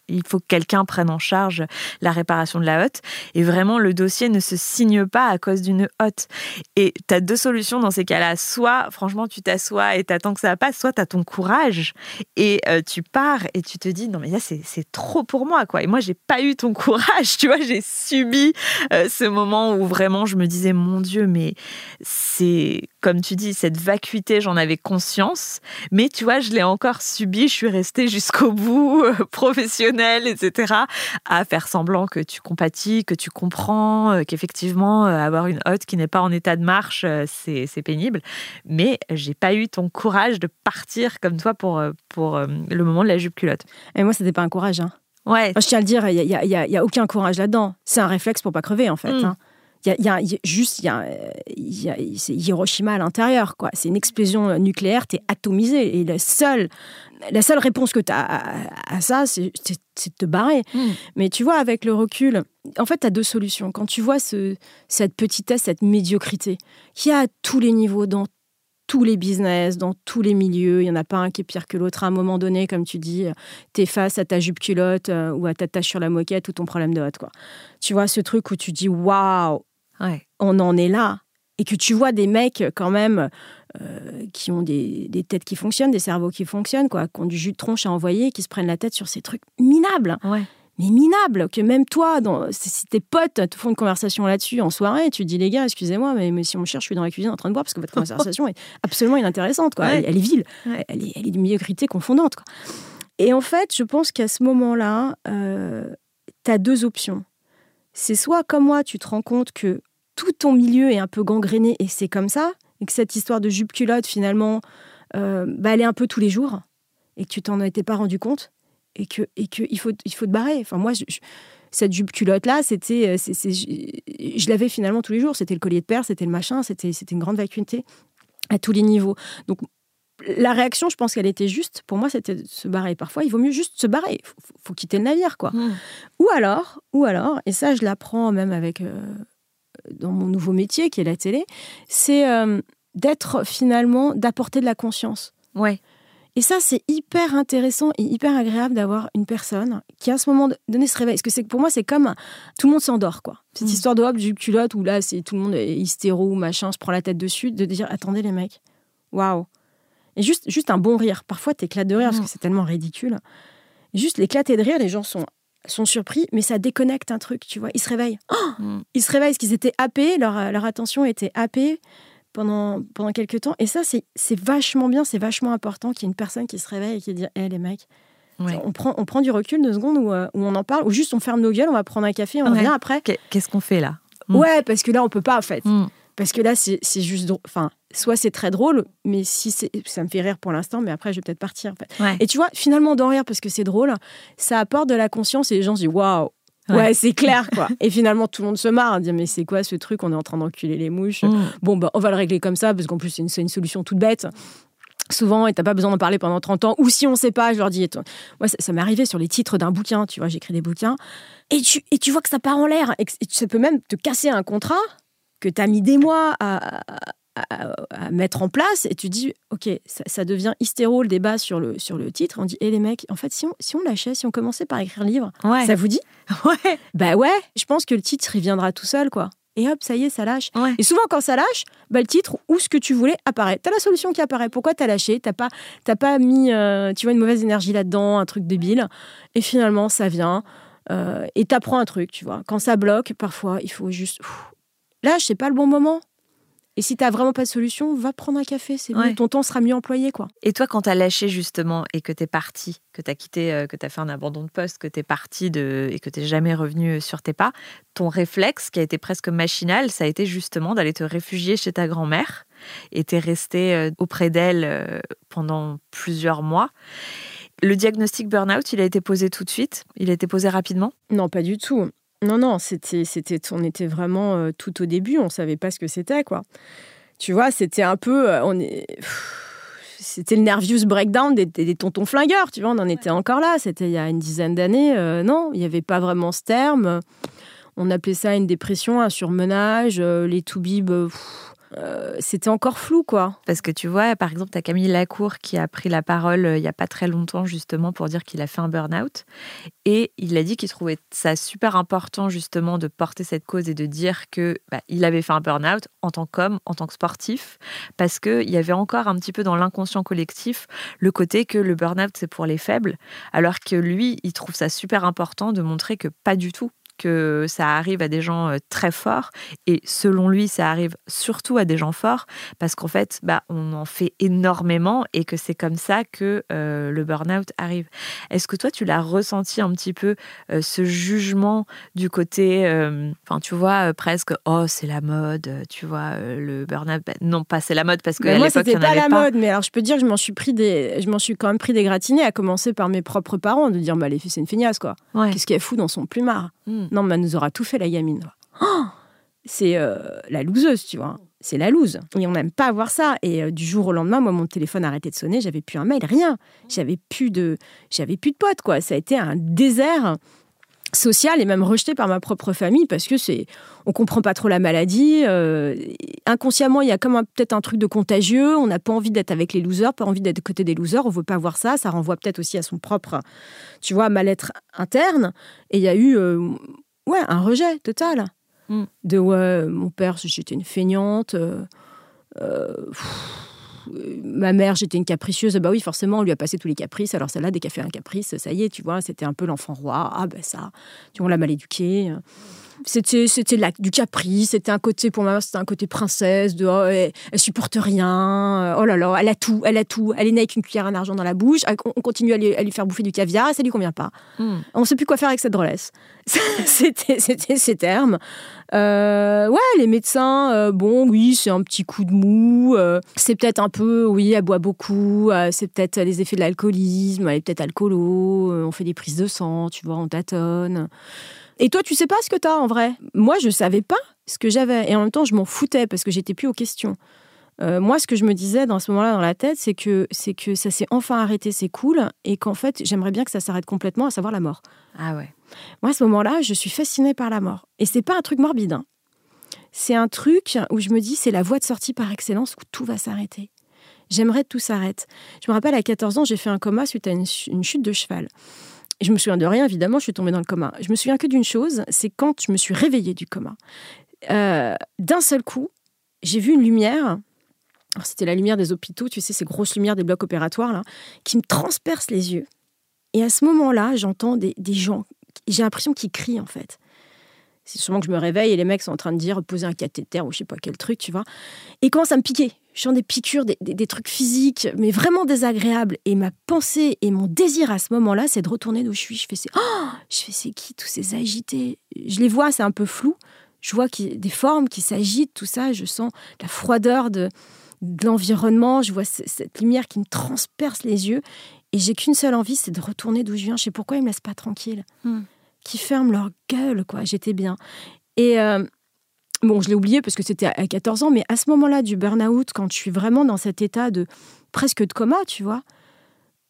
Speaker 1: il faut que quelqu'un prenne en charge la réparation de la hotte. Et vraiment, le dossier ne se signe pas à cause d'une hotte. Et tu as deux solutions dans ces cas-là. Soit, franchement, tu t'assois et t'attends que ça passe, soit tu as ton courage et tu pars et tu te dis, non mais là, c'est trop pour moi, quoi. Et moi, j'ai pas eu ton courage, tu vois, j'ai subi ce moment où vraiment je me disais, mon Dieu, mais c'est, comme tu dis, cette vacuité, j'en avais conscience, mais tu vois, je l'ai encore subi, je suis restée jusqu'au bout, euh, professionnelle, etc., à faire semblant que tu compatis, que tu comprends, euh, qu'effectivement, euh, avoir une hôte qui n'est pas en état de marche, c'est pénible. Mais j'ai pas eu ton courage de partir comme toi pour, pour le moment de la jupe culotte.
Speaker 2: Et moi, c'était pas un courage, hein.
Speaker 1: Ouais.
Speaker 2: je tiens à le dire, il n'y a, y a, y a, aucun courage là-dedans. C'est un réflexe pour pas crever, en fait. Mm. Hein. Il y, a, juste, il y a, y a c'est Hiroshima à l'intérieur, quoi. C'est une explosion nucléaire, tu es atomisé. Et la seule, la seule réponse que tu as à, ça, c'est de te barrer. Hmm. Mais tu vois, avec le recul, en fait, tu as deux solutions. Quand tu vois ce, cette petitesse, cette médiocrité, qui a à tous les niveaux, dans tous les business, dans tous les milieux. Il n'y en a pas un qui est pire que l'autre. À un moment donné, comme tu dis, tu es face à ta jupe culotte euh, ou à ta tâche sur la moquette ou ton problème de hotte. Quoi. Tu vois, ce truc où tu dis waouh, on en est là. Et que tu vois des mecs quand même euh, qui ont des, têtes qui fonctionnent, des cerveaux qui fonctionnent, quoi, qui ont du jus de tronche à envoyer, qui se prennent la tête sur ces trucs minables. Mais minable, que même toi, dans, si tes potes te font une conversation là-dessus en soirée, tu dis les gars, excusez-moi, mais, si on me cherche, je suis dans la cuisine en train de boire parce que votre conversation est absolument inintéressante, quoi. Elle, est vile, elle, est, elle est de médiocrité confondante. Quoi. Et en fait, je pense qu'à ce moment-là, euh, tu as deux options. C'est soit comme moi, tu te rends compte que tout ton milieu est un peu gangréné et c'est comme ça, et que cette histoire de jupe culotte, finalement, euh, bah, elle est un peu tous les jours, et que tu t'en étais pas rendu compte, et que, et que il, faut, il faut te barrer. Enfin, moi, cette jupe culotte-là, c'était, euh, je, l'avais finalement tous les jours. C'était le collier de perles, c'était le machin, c'était, c'était une grande vacuité à tous les niveaux. Donc, la réaction, je pense qu'elle était juste. Pour moi, c'était de se barrer. Parfois, il vaut mieux juste se barrer. Il faut, quitter le navire, quoi. Mmh. Ou alors, ou alors, et ça, je l'apprends même avec euh, dans mon nouveau métier qui est la télé, c'est euh, d'être finalement, d'apporter de la conscience.
Speaker 1: Ouais.
Speaker 2: Et ça, c'est hyper intéressant et hyper agréable d'avoir une personne qui, à ce moment donné, se réveille. Parce que c'est pour moi, c'est comme tout le monde s'endort, quoi. Cette mm. histoire de hop, du culotte où là, c'est tout le monde est hystéro, machin, se prend la tête dessus, de dire attendez les mecs, waouh. Et juste, juste un bon rire. Parfois, t'éclates de rire parce mm. que c'est tellement ridicule. juste l'éclater de rire, les gens sont sont surpris, mais ça déconnecte un truc, tu vois. Ils se réveillent. Oh mm. Ils se réveillent parce qu'ils étaient happés, leur, leur attention était happée pendant, pendant quelques temps. Et ça, c'est vachement bien, c'est vachement important qu'il y ait une personne qui se réveille et qui dit Hé les mecs, on, prend, on prend du recul deux secondes où, euh, où, on en parle, ou juste on ferme nos gueules, on va prendre un café, on revient après.
Speaker 1: Qu'est-ce qu'on fait là?
Speaker 2: Mm. Ouais, parce que là, on peut pas en fait. Mm. Parce que là, c'est juste. Enfin, soit c'est très drôle, mais si ça me fait rire pour l'instant, mais après, je vais peut-être partir. Et tu vois, finalement, d'en rire parce que c'est drôle, ça apporte de la conscience et les gens se disent waouh, Ouais, c'est clair, quoi. et finalement, tout le monde se marre, à dire mais c'est quoi ce truc On est en train d'enculer les mouches. Mm. Bon, bah, on va le régler comme ça, parce qu'en plus, c'est une, solution toute bête. Souvent, et t'as pas besoin d'en parler pendant 30 ans. Ou si on sait pas, je leur dis. Moi, ça, m'est arrivé sur les titres d'un bouquin, tu vois, j'écris des bouquins. Et tu, et tu vois que ça part en l'air. Et, ça peut même te casser un contrat que tu as mis des mois à, mettre en place et tu dis ok ça, devient hystéro le débat sur le sur le titre on dit et les mecs en fait si on si on lâchait si on commençait par écrire un livre ça vous dit
Speaker 1: ouais
Speaker 2: bah ouais je pense que le titre il viendra tout seul quoi et hop, ça y est, ça lâche. Et souvent, quand ça lâche, bah, le titre ou ce que tu voulais apparaît. Tu as la solution qui apparaît. Pourquoi tu as lâché? Tu pas, pas mis euh, tu vois, une mauvaise énergie là-dedans, un truc débile. Et finalement, ça vient. Euh, et tu apprends un truc, tu vois. Quand ça bloque, parfois, il faut juste Là, c'est pas le bon moment. Et si tu n'as vraiment pas de solution, va prendre un café, c'est Ton temps sera mieux employé, quoi.
Speaker 1: Et toi, quand tu as lâché justement et que tu es parti, que tu as quitté, euh, que tu as fait un abandon de poste, que tu es parti de, et que tu n'es jamais revenu sur tes pas, ton réflexe qui a été presque machinal, ça a été justement d'aller te réfugier chez ta grand-mère et tu es resté euh, auprès d'elle euh, pendant plusieurs mois. Le diagnostic burn-out, il a été posé tout de suite? Il a été posé rapidement?
Speaker 2: Non, pas du tout. Non, non, c'était, c'était, on était vraiment euh, tout au début, on savait pas ce que c'était, quoi. Tu vois, c'était un peu, euh, on est, c'était le nervous breakdown des, des, tontons flingueurs, tu vois, on en était encore là. C'était il y a une dizaine d'années. Euh, non, il n'y avait pas vraiment ce terme. on appelait ça une dépression, un surmenage, les toubibs. Euh, c'était encore flou, quoi.
Speaker 1: Parce que tu vois, par exemple, tu as Camille Lacour qui a pris la parole euh, il n'y a pas très longtemps, justement, pour dire qu'il a fait un burn-out. Et il a dit qu'il trouvait ça super important, justement, de porter cette cause et de dire que bah, il avait fait un burn-out en tant qu'homme, en tant que sportif, parce qu'il y avait encore un petit peu dans l'inconscient collectif le côté que le burn-out, c'est pour les faibles, alors que lui, il trouve ça super important de montrer que pas du tout que ça arrive à des gens euh, très forts et selon lui, ça arrive surtout à des gens forts parce qu'en fait, bah, on en fait énormément et que c'est comme ça que euh, le burn-out arrive. Est-ce que toi, tu l'as ressenti un petit peu euh, ce jugement du côté, enfin, tu vois, presque, oh, c'est la mode, tu vois, le burn-out, bah, non pas c'est la mode parce que
Speaker 2: moi, c'était pas la mode, mais alors je peux dire que je m'en suis pris des, je m'en suis quand même pris des gratinés, à commencer par mes propres parents, de dire, bah, les filles, c'est une feignasse, quoi. Qu'est-ce qu'elle fout dans son plumard? Hmm. Non, mais elle nous aura tout fait, la gamine. Oh c'est euh, la loseuse, tu vois. C'est la loose. Et on n'aime pas avoir ça. Et euh, du jour au lendemain, moi, mon téléphone a arrêté de sonner. J'avais plus un mail, rien. J'avais plus de, j'avais plus de potes, quoi. Ça a été un désert social et même rejeté par ma propre famille parce que c'est on comprend pas trop la maladie euh, inconsciemment il y a comme peut-être un truc de contagieux on n'a pas envie d'être avec les losers pas envie d'être côté des losers on veut pas voir ça ça renvoie peut-être aussi à son propre tu vois mal-être interne et il y a eu ouais, un rejet total. Mm. De ouais, mon père, j'étais une feignante. Euh, euh, ma mère, j'étais une capricieuse. Bah oui, forcément, on lui a passé tous les caprices. Alors celle-là, dès qu'elle fait un caprice, ça y est, tu vois, c'était un peu l'enfant roi. Ah ben ça, tu vois, on l'a mal éduqué. C'était, c'était du caprice, c'était un côté, pour moi, c'était un côté princesse, de oh, elle, supporte rien, oh là là, elle a tout, elle a tout, elle est née avec une cuillère en argent dans la bouche, on continue à lui, faire bouffer du caviar et ça lui convient pas. Hmm. On ne sait plus quoi faire avec cette drôlesse. c'était, c'était ces termes. Euh, ouais, les médecins, euh, bon, oui, c'est un petit coup de mou, euh, c'est peut-être un peu, oui, elle boit beaucoup, c'est peut-être les effets de l'alcoolisme, elle est peut-être alcoolo, on fait des prises de sang, tu vois, on tâtonne. Et toi, tu sais pas ce que tu as en vrai? Moi, je savais pas ce que j'avais. Et en même temps, je m'en foutais parce que j'étais plus aux questions. Euh, moi, ce que je me disais dans ce moment-là dans la tête, c'est que, c'est que ça s'est enfin arrêté, c'est cool, et qu'en fait, j'aimerais bien que ça s'arrête complètement, à savoir la mort.
Speaker 1: Ah ouais.
Speaker 2: Moi, à ce moment-là, je suis fascinée par la mort. Et c'est pas un truc morbide. Hein. C'est un truc où je me dis, c'est la voie de sortie par excellence où tout va s'arrêter. J'aimerais que tout s'arrête. Je me rappelle, à 14 ans, j'ai fait un coma suite à une chute de cheval je me souviens de rien, évidemment, je suis tombée dans le coma. Je me souviens que d'une chose, c'est quand je me suis réveillée du coma. Euh, d'un seul coup, j'ai vu une lumière. C'était la lumière des hôpitaux, tu sais, ces grosses lumières des blocs opératoires, là, qui me transpercent les yeux. Et à ce moment-là, j'entends des, des gens, j'ai l'impression qu'ils crient, en fait. C'est sûrement que je me réveille et les mecs sont en train de dire poser un cathéter ou je sais pas quel truc, tu vois. Et commence à me piquer je sens des piqûres, des, trucs physiques, mais vraiment désagréables. Et ma pensée et mon désir à ce moment-là, c'est de retourner d'où je suis. Je fais c'est, oh je fais c'est qui tous ces agités? Je les vois, c'est un peu flou. Je vois qu'il des formes qui s'agitent, tout ça. Je sens la froideur de, l'environnement. Je vois cette lumière qui me transperce les yeux. Et j'ai qu'une seule envie, c'est de retourner d'où je viens. Je sais pourquoi ils me laissent pas tranquille. Hmm. Qui ferment leur gueule, quoi. J'étais bien. Et euh, Bon, je l'ai oublié parce que c'était à 14 ans, mais à ce moment-là du burn-out, quand je suis vraiment dans cet état de presque de coma, tu vois,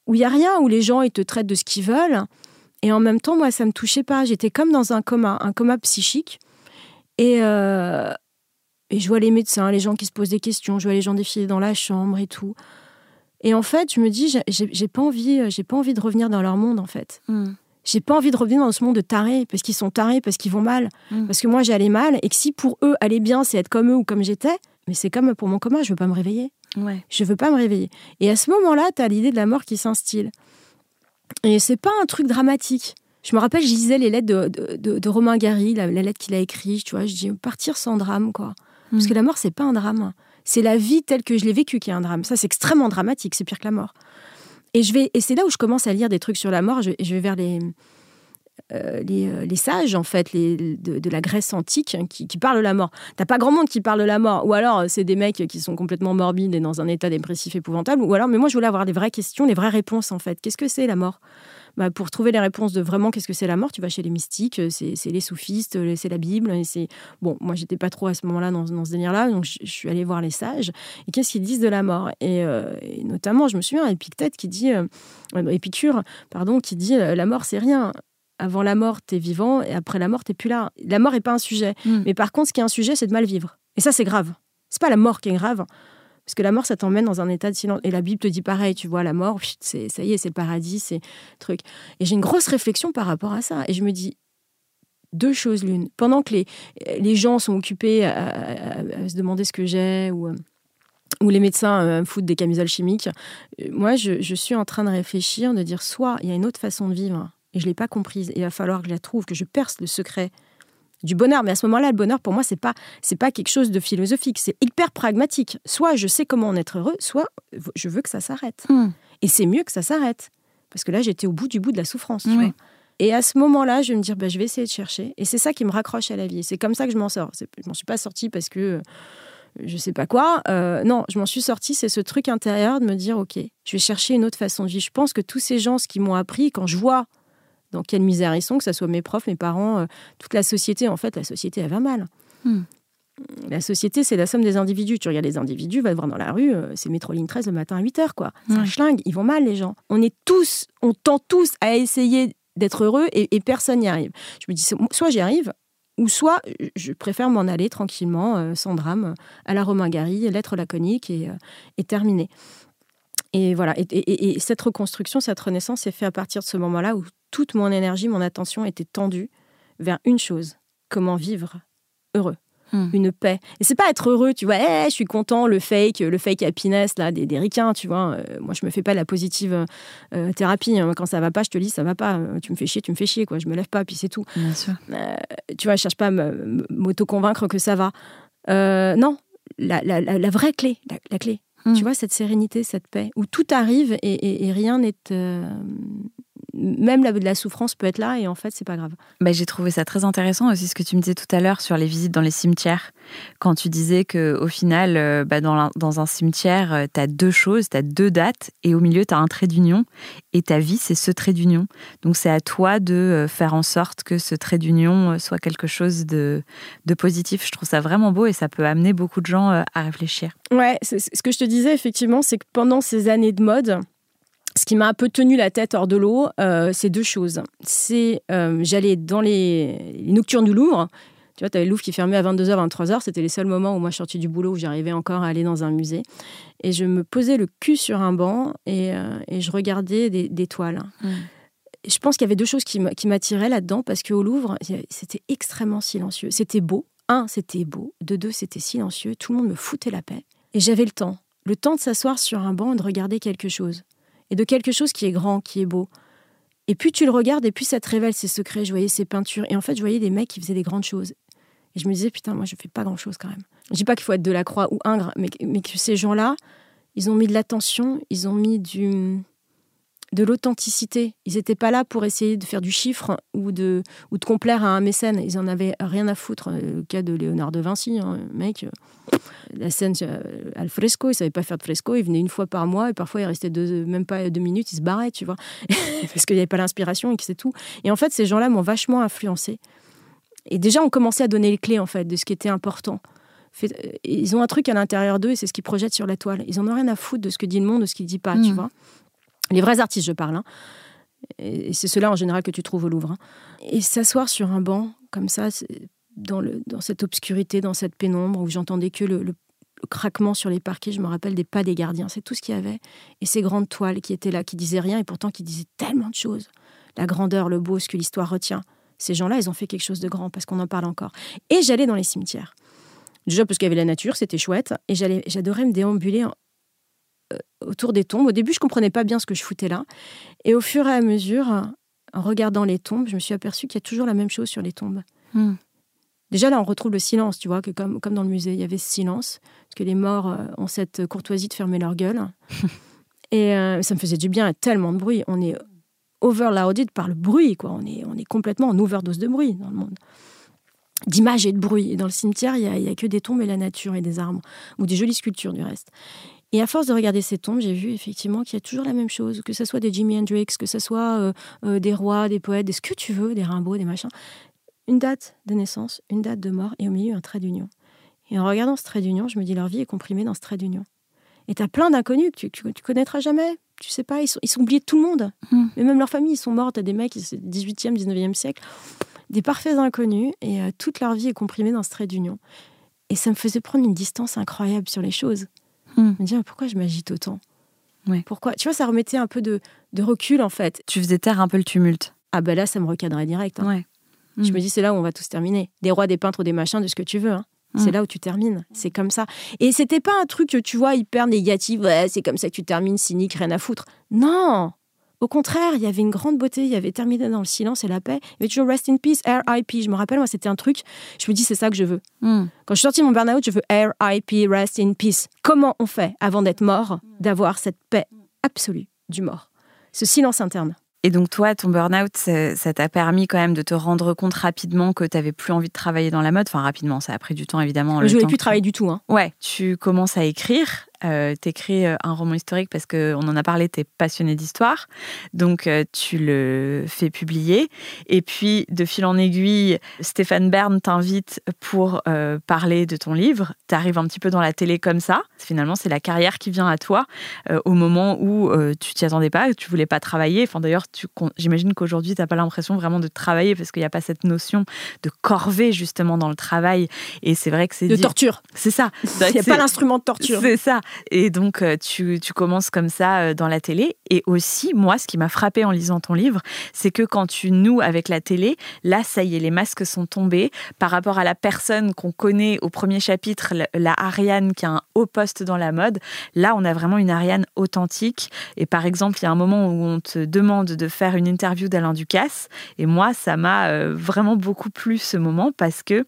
Speaker 2: où il y a rien, où les gens ils te traitent de ce qu'ils veulent, et en même temps, moi, ça me touchait pas. J'étais comme dans un coma, un coma psychique, et euh, et je vois les médecins, les gens qui se posent des questions, je vois les gens défiler dans la chambre et tout. Et en fait, je me dis, j'ai pas envie, j'ai pas envie de revenir dans leur monde, en fait. Hmm j'ai pas envie de revenir dans ce monde de tarés, parce qu'ils sont tarés, parce qu'ils vont mal, mm. parce que moi j'allais mal, et que si pour eux aller bien, c'est être comme eux ou comme j'étais, mais c'est comme pour mon coma, je veux pas me réveiller.
Speaker 1: Ouais.
Speaker 2: Je veux pas me réveiller. Et à ce moment-là, tu as l'idée de la mort qui s'instille. Et c'est pas un truc dramatique. Je me rappelle, je lisais les lettres de, Romain Gary, la, lettre qu'il a écrite, tu vois, je dis partir sans drame, quoi. Parce mm. que la mort, c'est pas un drame. C'est la vie telle que je l'ai vécue qui est un drame. Ça, c'est extrêmement dramatique, c'est pire que la mort. Et, je vais, et c'est là où je commence à lire des trucs sur la mort. Je, vais vers les, euh, euh, les, sages, en fait, les, de, la Grèce antique, hein, qui, parlent de la mort. T'as pas grand monde qui parle de la mort. Ou alors, c'est des mecs qui sont complètement morbides et dans un état dépressif épouvantable. Ou alors, mais moi, je voulais avoir des vraies questions, des vraies réponses, en fait. Qu'est-ce que c'est la mort? Bah, pour trouver les réponses de vraiment qu'est-ce que c'est la mort, tu vas chez les mystiques, c'est les soufistes, c'est la Bible. Et c'est bon, moi j'étais pas trop à ce moment-là dans, ce délire-là, donc je, suis allée voir les sages. Et qu'est-ce qu'ils disent de la mort? Euh, et, notamment, je me souviens, Épictète qui dit, euh, Épicure, pardon, qui dit la mort c'est rien. avant la mort, t'es vivant, et après la mort, t'es plus là. La mort n'est pas un sujet. Hmm. Mais par contre, ce qui est un sujet, c'est de mal vivre. Et ça, c'est grave. C'est pas la mort qui est grave. Parce que la mort, ça t'emmène dans un état de silence. Et la Bible te dit pareil, tu vois, la mort, c'est ça y est, c'est le paradis, c'est truc. Et j'ai une grosse réflexion par rapport à ça. Et je me dis, deux choses l'une. Pendant que les, les gens sont occupés à, se demander ce que j'ai ou, ou les médecins me foutent des camisoles chimiques, euh, moi, je, je, suis en train de réfléchir, de dire soit il y a une autre façon de vivre et je ne l'ai pas comprise, et il va falloir que je la trouve, que je perce le secret du bonheur. Mais à ce moment-là, le bonheur, pour moi, c'est pas c'est pas quelque chose de philosophique, c'est hyper pragmatique. Soit je sais comment en être heureux, soit je veux que ça s'arrête. Hmm. Et c'est mieux que ça s'arrête. Parce que là, j'étais au bout du bout de la souffrance. Et à ce moment-là, je vais me dire, bah, je vais essayer de chercher. Et c'est ça qui me raccroche à la vie. C'est comme ça que je m'en sors. Je m'en suis pas sortie parce que je sais pas quoi. Euh, non, je m'en suis sortie. C'est ce truc intérieur de me dire, ok, je vais chercher une autre façon de vivre. Je pense que tous ces gens, ce qu'ils m'ont appris, quand je vois dans quelle misère ils sont, que ce soit mes profs, mes parents, euh, toute la société. En fait, la société, elle va mal. Hmm. La société, c'est la somme des individus. Tu regardes les individus, va te voir dans la rue, euh, c'est métro ligne 13 le matin à 8 h quoi. C'est un schlingue, ils vont mal, les gens. On est tous, on tend tous à essayer d'être heureux et, personne n'y arrive. Je me dis, soit j'y arrive, ou soit je préfère m'en aller tranquillement, euh, sans drame, à la Romain Gary, lettre laconique et, et terminé. Et voilà. Et, cette reconstruction, cette renaissance s'est faite à partir de ce moment-là où toute mon énergie, mon attention était tendue vers une chose comment vivre heureux. Hmm. Une paix. Et c'est pas être heureux, tu vois, hey, je suis content, le fake, le fake happiness là, des, des ricains, tu vois. Euh, moi, je me fais pas la positive euh, thérapie. Hein. Quand ça va pas, je te dis, ça va pas. Euh, tu me fais chier, tu me fais chier, quoi. Je me lève pas, puis c'est tout.
Speaker 1: Bien sûr.
Speaker 2: tu vois, je cherche pas à m'auto-convaincre que ça va. non, la, la, la, vraie clé, la, clé, tu hmm. vois, cette sérénité, cette paix, où tout arrive et, et rien n'est même la, la souffrance peut être là et en fait, c'est pas grave.
Speaker 1: Bah, j'ai trouvé ça très intéressant aussi ce que tu me disais tout à l'heure sur les visites dans les cimetières. Quand tu disais que au final, euh, bah, dans, dans, un cimetière, euh, tu as deux choses, tu as deux dates et au milieu, tu as un trait d'union et ta vie, c'est ce trait d'union. Donc, c'est à toi de euh, faire en sorte que ce trait d'union soit quelque chose de, de positif. Je trouve ça vraiment beau et ça peut amener beaucoup de gens à réfléchir.
Speaker 2: Ouais, ce que je te disais effectivement, c'est que pendant ces années de mode, ce qui m'a un peu tenu la tête hors de l'eau, euh, c'est deux choses. C'est, euh, j'allais dans les, nocturnes du Louvre. Tu vois, tu avais le Louvre qui fermait à 22h, 23h. C'était les seuls moments où moi je sortais du boulot, où j'arrivais encore à aller dans un musée. Et je me posais le cul sur un banc et, euh, je regardais des, toiles. Mmh. Je pense qu'il y avait deux choses qui m'attiraient là-dedans parce qu'au Louvre, c'était extrêmement silencieux. C'était beau. Un, c'était beau. De deux, c'était silencieux. Tout le monde me foutait la paix. Et j'avais le temps. Le temps de s'asseoir sur un banc et de regarder quelque chose et de quelque chose qui est grand, qui est beau. Et puis tu le regardes et puis ça te révèle ses secrets. Je voyais ses peintures et en fait je voyais des mecs qui faisaient des grandes choses. Et je me disais putain moi je fais pas grand chose quand même. Je dis pas qu'il faut être de la croix ou ingre, mais, mais que ces gens-là, ils ont mis de l'attention, ils ont mis du de l'authenticité. Ils n'étaient pas là pour essayer de faire du chiffre ou de, ou de complaire à un mécène. Ils en avaient rien à foutre. Le cas de Léonard de Vinci, hein, mec, euh, la scène euh, al fresco, il savait pas faire de fresco, il venait une fois par mois et parfois il restait même pas deux minutes, il se barrait, tu vois, parce qu'il n'y avait pas l'inspiration et que c'est tout. Et en fait, ces gens-là m'ont vachement influencé. Et déjà, on commençait à donner les clés en fait de ce qui était important. Euh, ils ont un truc à l'intérieur d'eux et c'est ce qu'ils projettent sur la toile. Ils en ont rien à foutre de ce que dit le monde, de ce qu'il dit pas, tu mmh. vois. Les vrais artistes, je parle. Hein. Et c'est ceux-là en général que tu trouves au Louvre. Hein. Et s'asseoir sur un banc, comme ça, dans, cette obscurité, dans cette pénombre, où j'entendais que le, craquement sur les parquets, je me rappelle des pas des gardiens, c'est tout ce qu'il y avait. Et ces grandes toiles qui étaient là, qui disaient rien, et pourtant qui disaient tellement de choses. La grandeur, le beau, ce que l'histoire retient. Ces gens-là, ils ont fait quelque chose de grand, parce qu'on en parle encore. Et j'allais dans les cimetières. Déjà parce qu'il y avait la nature, c'était chouette, et j'adorais me déambuler autour des tombes. Au début, je comprenais pas bien ce que je foutais là. Et au fur et à mesure, en regardant les tombes, je me suis aperçue qu'il y a toujours la même chose sur les tombes. Hmm. Déjà, là, on retrouve le silence, tu vois, que comme, comme dans le musée, il y avait ce silence, parce que les morts euh, ont cette courtoisie de fermer leur gueule. et euh, ça me faisait du bien, tellement de bruit. On est overloaded par le bruit, quoi. On est, on est complètement en overdose de bruit dans le monde. D'images et de bruit. Et dans le cimetière, il n'y a, a, que des tombes et la nature et des arbres, ou des jolies sculptures du reste. Et à force de regarder ces tombes, j'ai vu effectivement qu'il y a toujours la même chose, que ce soit des Jimi Hendrix, que ce soit euh, euh, des rois, des poètes, des ce que tu veux, des Rimbaud, des machins. Une date de naissance, une date de mort et au milieu un trait d'union. Et en regardant ce trait d'union, je me dis leur vie est comprimée dans ce trait d'union. Et tu as plein d'inconnus que tu, tu, connaîtras jamais. tu sais pas, ils sont, ils sont oubliés de tout le monde. Hmm. Mais même leur famille, ils sont morts. T'as des mecs, c'est 18e, 19e siècle, des parfaits inconnus, et euh, toute leur vie est comprimée dans ce trait d'union. Et ça me faisait prendre une distance incroyable sur les choses. Hmm. Me dire, pourquoi je m'agite autant Pourquoi? Tu vois, ça remettait un peu de, recul, en fait.
Speaker 1: Tu faisais taire un peu le tumulte.
Speaker 2: Ah ben là, ça me recadrait direct. Hein. Je me hmm. dis, c'est là où on va tous terminer. Des rois, des peintres, des machins, de ce que tu veux. Hein. C'est mm. là où tu termines. C'est comme ça. Et c'était pas un truc, tu vois, hyper négatif. Ouais, c'est comme ça que tu termines, cynique, rien à foutre. Non Au contraire, il y avait une grande beauté. Il y avait terminé dans le silence et la paix. Il y avait toujours Rest in Peace, R.I.P. Je me rappelle, moi, c'était un truc. Je me dis, c'est ça que je veux. Mm. Quand je suis sortie de mon burn-out, je veux R.I.P. Rest in Peace. Comment on fait, avant d'être mort, d'avoir cette paix absolue du mort? Ce silence interne.
Speaker 1: Et donc toi, ton burn-out, ça t'a permis quand même de te rendre compte rapidement que tu n'avais plus envie de travailler dans la mode? Enfin, rapidement, ça a pris du temps, évidemment.
Speaker 2: Je voulais plus travailler du tout. Hein.
Speaker 1: Ouais, tu commences à écrire euh, t'écris euh, un roman historique parce qu'on en a parlé, tu es passionné d'histoire, donc euh, tu le fais publier. Et puis, de fil en aiguille, Stéphane Bern t'invite pour euh, parler de ton livre. Tu arrives un petit peu dans la télé comme ça. Finalement, c'est la carrière qui vient à toi au moment où tu t'y attendais pas, tu voulais pas travailler. Enfin, d'ailleurs, j'imagine qu'aujourd'hui, tu n'as pas l'impression vraiment de travailler parce qu'il n'y a pas cette notion de corvée justement dans le travail. Et c'est vrai que c'est.
Speaker 2: De torture.
Speaker 1: C'est ça.
Speaker 2: Il n'y a pas l'instrument de torture.
Speaker 1: C'est ça. Et donc, euh, tu, commences comme ça euh, dans la télé. Et aussi, moi, ce qui m'a frappé en lisant ton livre, c'est que quand tu noues avec la télé, là, ça y est, les masques sont tombés. Par rapport à la personne qu'on connaît au premier chapitre, la Ariane qui a un haut poste dans la mode, là, on a vraiment une Ariane authentique. Et par exemple, il y a un moment où on te demande de faire une interview d'Alain Ducasse. Et moi, ça m'a euh, vraiment beaucoup plu ce moment parce que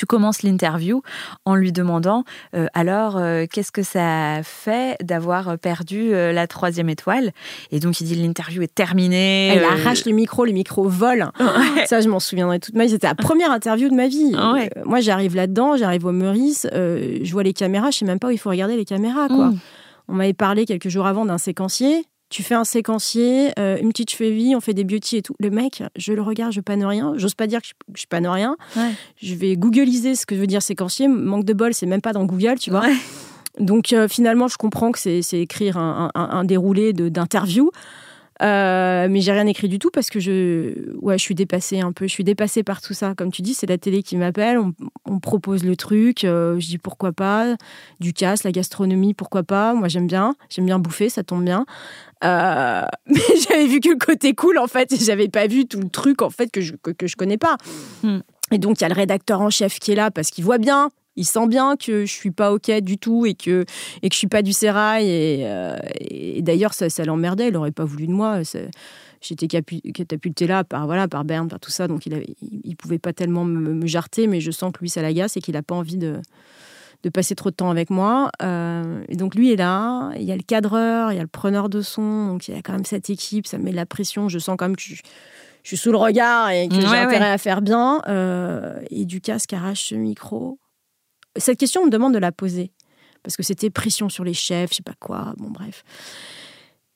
Speaker 1: tu commences l'interview en lui demandant euh, alors euh, qu'est-ce que ça fait d'avoir perdu euh, la troisième étoile? Et donc il dit l'interview est terminée
Speaker 2: elle arrache le micro le micro vole. Ça je m'en souviendrai toute ma vie. C'était la première interview de ma vie. Moi j'arrive là-dedans j'arrive au Meurice je vois les caméras je sais même pas où il faut regarder les caméras quoi. Mm. on m'avait parlé quelques jours avant d'un séquencier tu fais un séquencier, euh, une petite cheville, on fait des beauty et tout. Le mec, je le regarde, je panne rien. J'ose pas dire que je, je panne rien. Je vais googliser ce que veut dire séquencier. Manque de bol, c'est même pas dans Google, tu vois. Donc euh, finalement, je comprends que c'est écrire un, un déroulé d'interview. Euh, mais j'ai rien écrit du tout parce que je, ouais, je suis dépassée un peu. Je suis dépassée par tout ça. Comme tu dis, c'est la télé qui m'appelle. On, on, propose le truc. Euh, je dis pourquoi pas. Du casse, la gastronomie, pourquoi pas. Moi, j'aime bien. J'aime bien bouffer, ça tombe bien. Euh, mais j'avais vu que le côté cool en fait. Et j'avais pas vu tout le truc en fait que je, que, je connais pas. Hmm. Et donc, il y a le rédacteur en chef qui est là parce qu'il voit bien il sent bien que je suis pas ok du tout et que et que je suis pas du sérail et, euh, d'ailleurs ça, ça l'emmerdait il aurait pas voulu de moi j'étais catapultée là par voilà par Berne par tout ça donc il avait, il, pouvait pas tellement me, jarter mais je sens que lui ça l'agace et qu'il a pas envie de de passer trop de temps avec moi euh, et donc lui est là il y a le cadreur il y a le preneur de son donc il y a quand même cette équipe ça met de la pression je sens quand même que je, suis sous le regard et que j'ai intérêt à faire bien euh, et du casque arrache ce micro cette question, on me demande de la poser. Parce que c'était pression sur les chefs, je sais pas quoi, bon bref.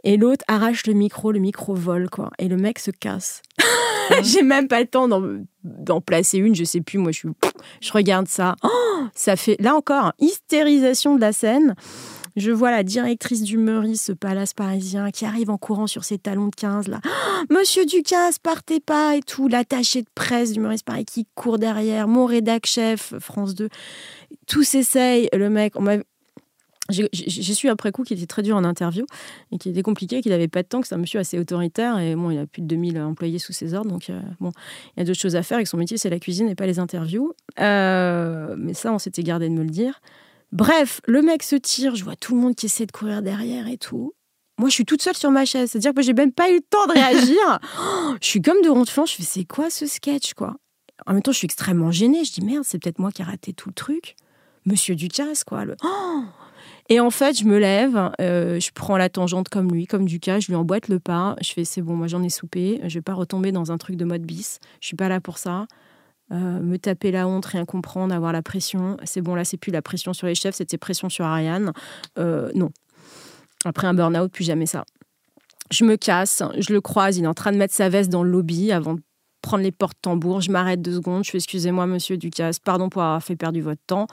Speaker 2: Et l'autre arrache le micro, le micro vole, quoi. Et le mec se casse. J'ai même pas le temps d'en placer une, je sais plus, moi je suis. Je regarde ça. Oh, ça fait, là encore, hystérisation de la scène. Je vois la directrice du Meurice, ce palace parisien, qui arrive en courant sur ses talons de 15, là. Monsieur Ducasse, partez pas et tout. L'attaché de presse du Meurice Paris qui court derrière. Mon rédac chef, France 2. Tout s'essaye. Le mec, on m'a j'ai su après coup qu'il était très dur en interview et qu'il était compliqué, qu'il n'avait pas de temps, que c'est un monsieur assez autoritaire et bon, il a plus de 2000 employés sous ses ordres, donc euh, bon, il y a d'autres choses à faire et que son métier c'est la cuisine et pas les interviews. Euh, mais ça, on s'était gardé de me le dire. Bref, le mec se tire, je vois tout le monde qui essaie de courir derrière et tout. Moi, je suis toute seule sur ma chaise, c'est-à-dire que j'ai même pas eu le temps de réagir. je suis comme de honte je fais c'est quoi ce sketch quoi? En même temps, je suis extrêmement gênée, je dis merde, c'est peut-être moi qui ai raté tout le truc. Monsieur Ducasse quoi. Le... et en fait, je me lève, euh, je prends la tangente comme lui, comme Ducasse, je lui emboîte le pas, je fais c'est bon, moi j'en ai soupé, je vais pas retomber dans un truc de mode bis, je suis pas là pour ça. Euh, me taper la honte, rien comprendre, avoir la pression. C'est bon, là, c'est plus la pression sur les chefs, c'était pression sur Ariane. Euh, non. Après un burn-out, plus jamais ça. Je me casse, je le croise, il est en train de mettre sa veste dans le lobby avant de prendre les portes tambours. Je m'arrête deux secondes, je fais excusez-moi, monsieur Ducasse, pardon pour avoir fait perdre votre temps.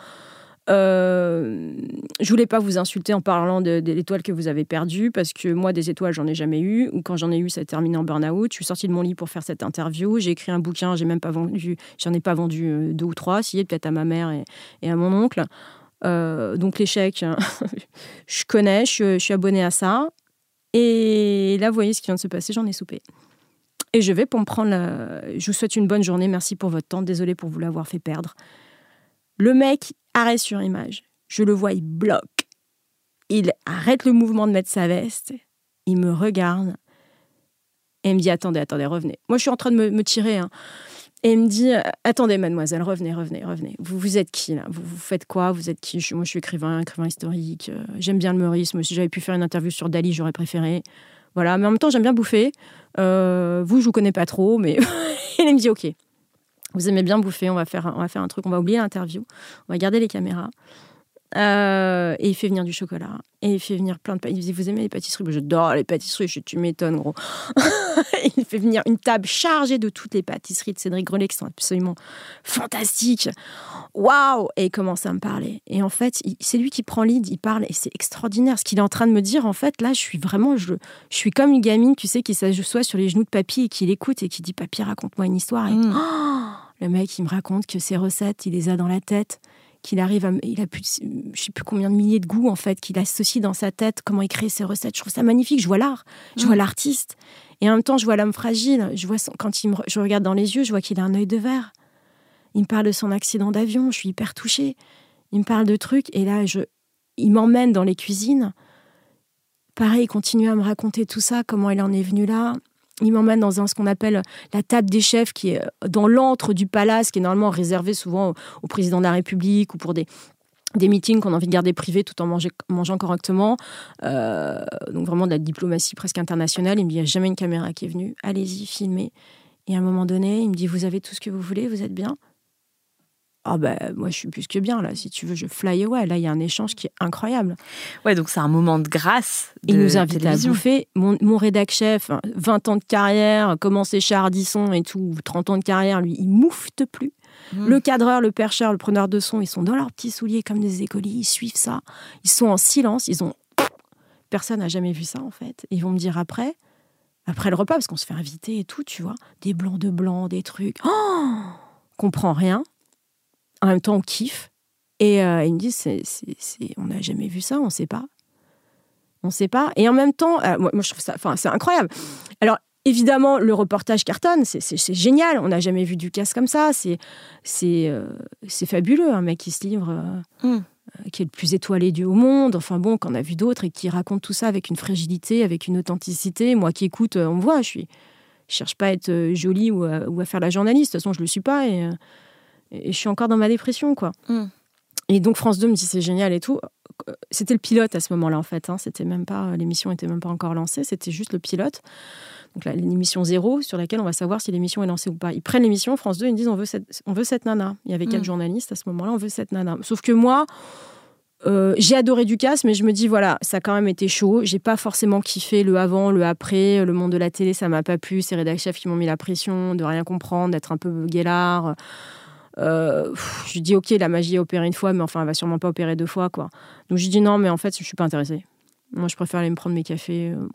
Speaker 2: Euh, je voulais pas vous insulter en parlant de, l'étoile que vous avez perdue, parce que moi, des étoiles, j'en ai jamais eu. Ou quand j'en ai eu, ça a terminé en burn-out. Je suis sortie de mon lit pour faire cette interview. J'ai écrit un bouquin, j'ai même pas vendu, j'en ai pas vendu euh, deux ou trois, si, peut-être à ma mère et, à mon oncle. Euh, donc l'échec, je connais, je, suis abonnée à ça. Et là, vous voyez ce qui vient de se passer, j'en ai soupé. Et je vais pour me prendre. Je vous souhaite une bonne journée, merci pour votre temps, désolé pour vous l'avoir fait perdre. Le mec, arrête sur image. Je le vois, il bloque. Il arrête le mouvement de mettre sa veste. Il me regarde. Et il me dit, attendez, attendez, revenez. Moi, je suis en train de me, tirer. Hein. Et il me dit, attendez, mademoiselle, revenez, revenez, revenez. Vous, vous êtes qui, là? Vous, vous, faites quoi? Vous êtes qui? Moi, je suis écrivain, écrivain historique. Euh, j'aime bien le meurisme. Si j'avais pu faire une interview sur Dali, j'aurais préféré. Voilà, mais en même temps, j'aime bien bouffer. Euh, vous, je vous connais pas trop, mais il me dit OK. Vous aimez bien bouffer, on va faire, on va faire un truc, on va oublier l'interview, on va garder les caméras. Euh, et il fait venir du chocolat. Et il fait venir plein de pâtisseries. Il dit Vous aimez les pâtisseries? Je J'adore les pâtisseries. Je, tu m'étonnes, gros. il fait venir une table chargée de toutes les pâtisseries de Cédric Grelet qui sont absolument fantastiques. Waouh Et il commence à me parler. Et en fait, c'est lui qui prend lead. Il parle et c'est extraordinaire. Ce qu'il est en train de me dire, en fait, là, je suis vraiment. Je, je suis comme une gamine, tu sais, qui s'assoit sur les genoux de papy et qui l'écoute et qui dit Papy, raconte-moi une histoire. Et mmh. le mec, il me raconte que ses recettes, il les a dans la tête qu'il arrive à, il a plus, je sais plus combien de milliers de goûts en fait, qu'il associe dans sa tête, comment il crée ses recettes. Je trouve ça magnifique. Je vois l'art, je vois mm. l'artiste, et en même temps je vois l'homme fragile. Je vois quand il me, je regarde dans les yeux, je vois qu'il a un œil de verre. Il me parle de son accident d'avion, je suis hyper touchée. Il me parle de trucs, et là je, il m'emmène dans les cuisines. Pareil, il continue à me raconter tout ça, comment il en est venu là il m'emmène dans ce qu'on appelle la table des chefs, qui est dans l'antre du palace, qui est normalement réservé souvent au, président de la République ou pour des, des meetings qu'on a envie de garder privés tout en mangeant correctement. Euh, donc vraiment de la diplomatie presque internationale. Il me dit, il n'y a jamais une caméra qui est venue. Allez-y, filmez. Et à un moment donné, il me dit, vous avez tout ce que vous voulez, vous êtes bien ah ben moi je suis plus que bien là, si tu veux, je fly away. Là, il y a un échange qui est incroyable.
Speaker 1: Ouais, donc c'est un moment de grâce.
Speaker 2: il nous invite à bouffer. Mon, mon rédac chef, 20 ans de carrière, commencé chez Ardisson et tout, 30 ans de carrière, lui, il moufte plus. Hmm. Le cadreur, le percheur, le preneur de son, ils sont dans leurs petits souliers comme des écoliers, ils suivent ça. Ils sont en silence, ils ont. Personne n'a jamais vu ça en fait. Ils vont me dire après, après le repas, parce qu'on se fait inviter et tout, tu vois, des blancs de blanc, des trucs. Oh comprend rien en même temps, on kiffe. Et euh, ils me disent, c'est, on n'a jamais vu ça, on ne sait pas. On ne sait pas. Et en même temps, euh, moi, je trouve ça, enfin, c'est incroyable. Alors, évidemment, le reportage cartonne, c'est, génial. On n'a jamais vu du casse comme ça. C'est, c'est, euh, c'est fabuleux, un mec qui se livre, mm. qui est le plus étoilé du au monde. Enfin bon, qu'on a vu d'autres et qui raconte tout ça avec une fragilité, avec une authenticité. Moi qui écoute, on me voit, je suis, je cherche pas à être jolie ou à, ou à, faire la journaliste. De toute façon, je le suis pas. Et, et je suis encore dans ma dépression, quoi. Mm. Et donc France 2 me dit c'est génial et tout. C'était le pilote à ce moment-là en fait. Hein. C'était même pas l'émission était même pas encore lancée. C'était juste le pilote. Donc l'émission zéro sur laquelle on va savoir si l'émission est lancée ou pas. Ils prennent l'émission France 2 ils me disent on veut cette, on veut cette nana. Il y avait quatre mm. journalistes à ce moment-là. On veut cette nana. Sauf que moi. Euh, j'ai adoré Ducasse, mais je me dis, voilà, ça a quand même été chaud. J'ai pas forcément kiffé le avant, le après, le monde de la télé, ça m'a pas plu. Ces rédacteurs chefs qui m'ont mis la pression de rien comprendre, d'être un peu guélard. Euh, je dis ok la magie est opérée une fois mais enfin elle va sûrement pas opérer deux fois quoi donc je lui dis non mais en fait je suis pas intéressée moi je préfère aller me prendre mes cafés euh.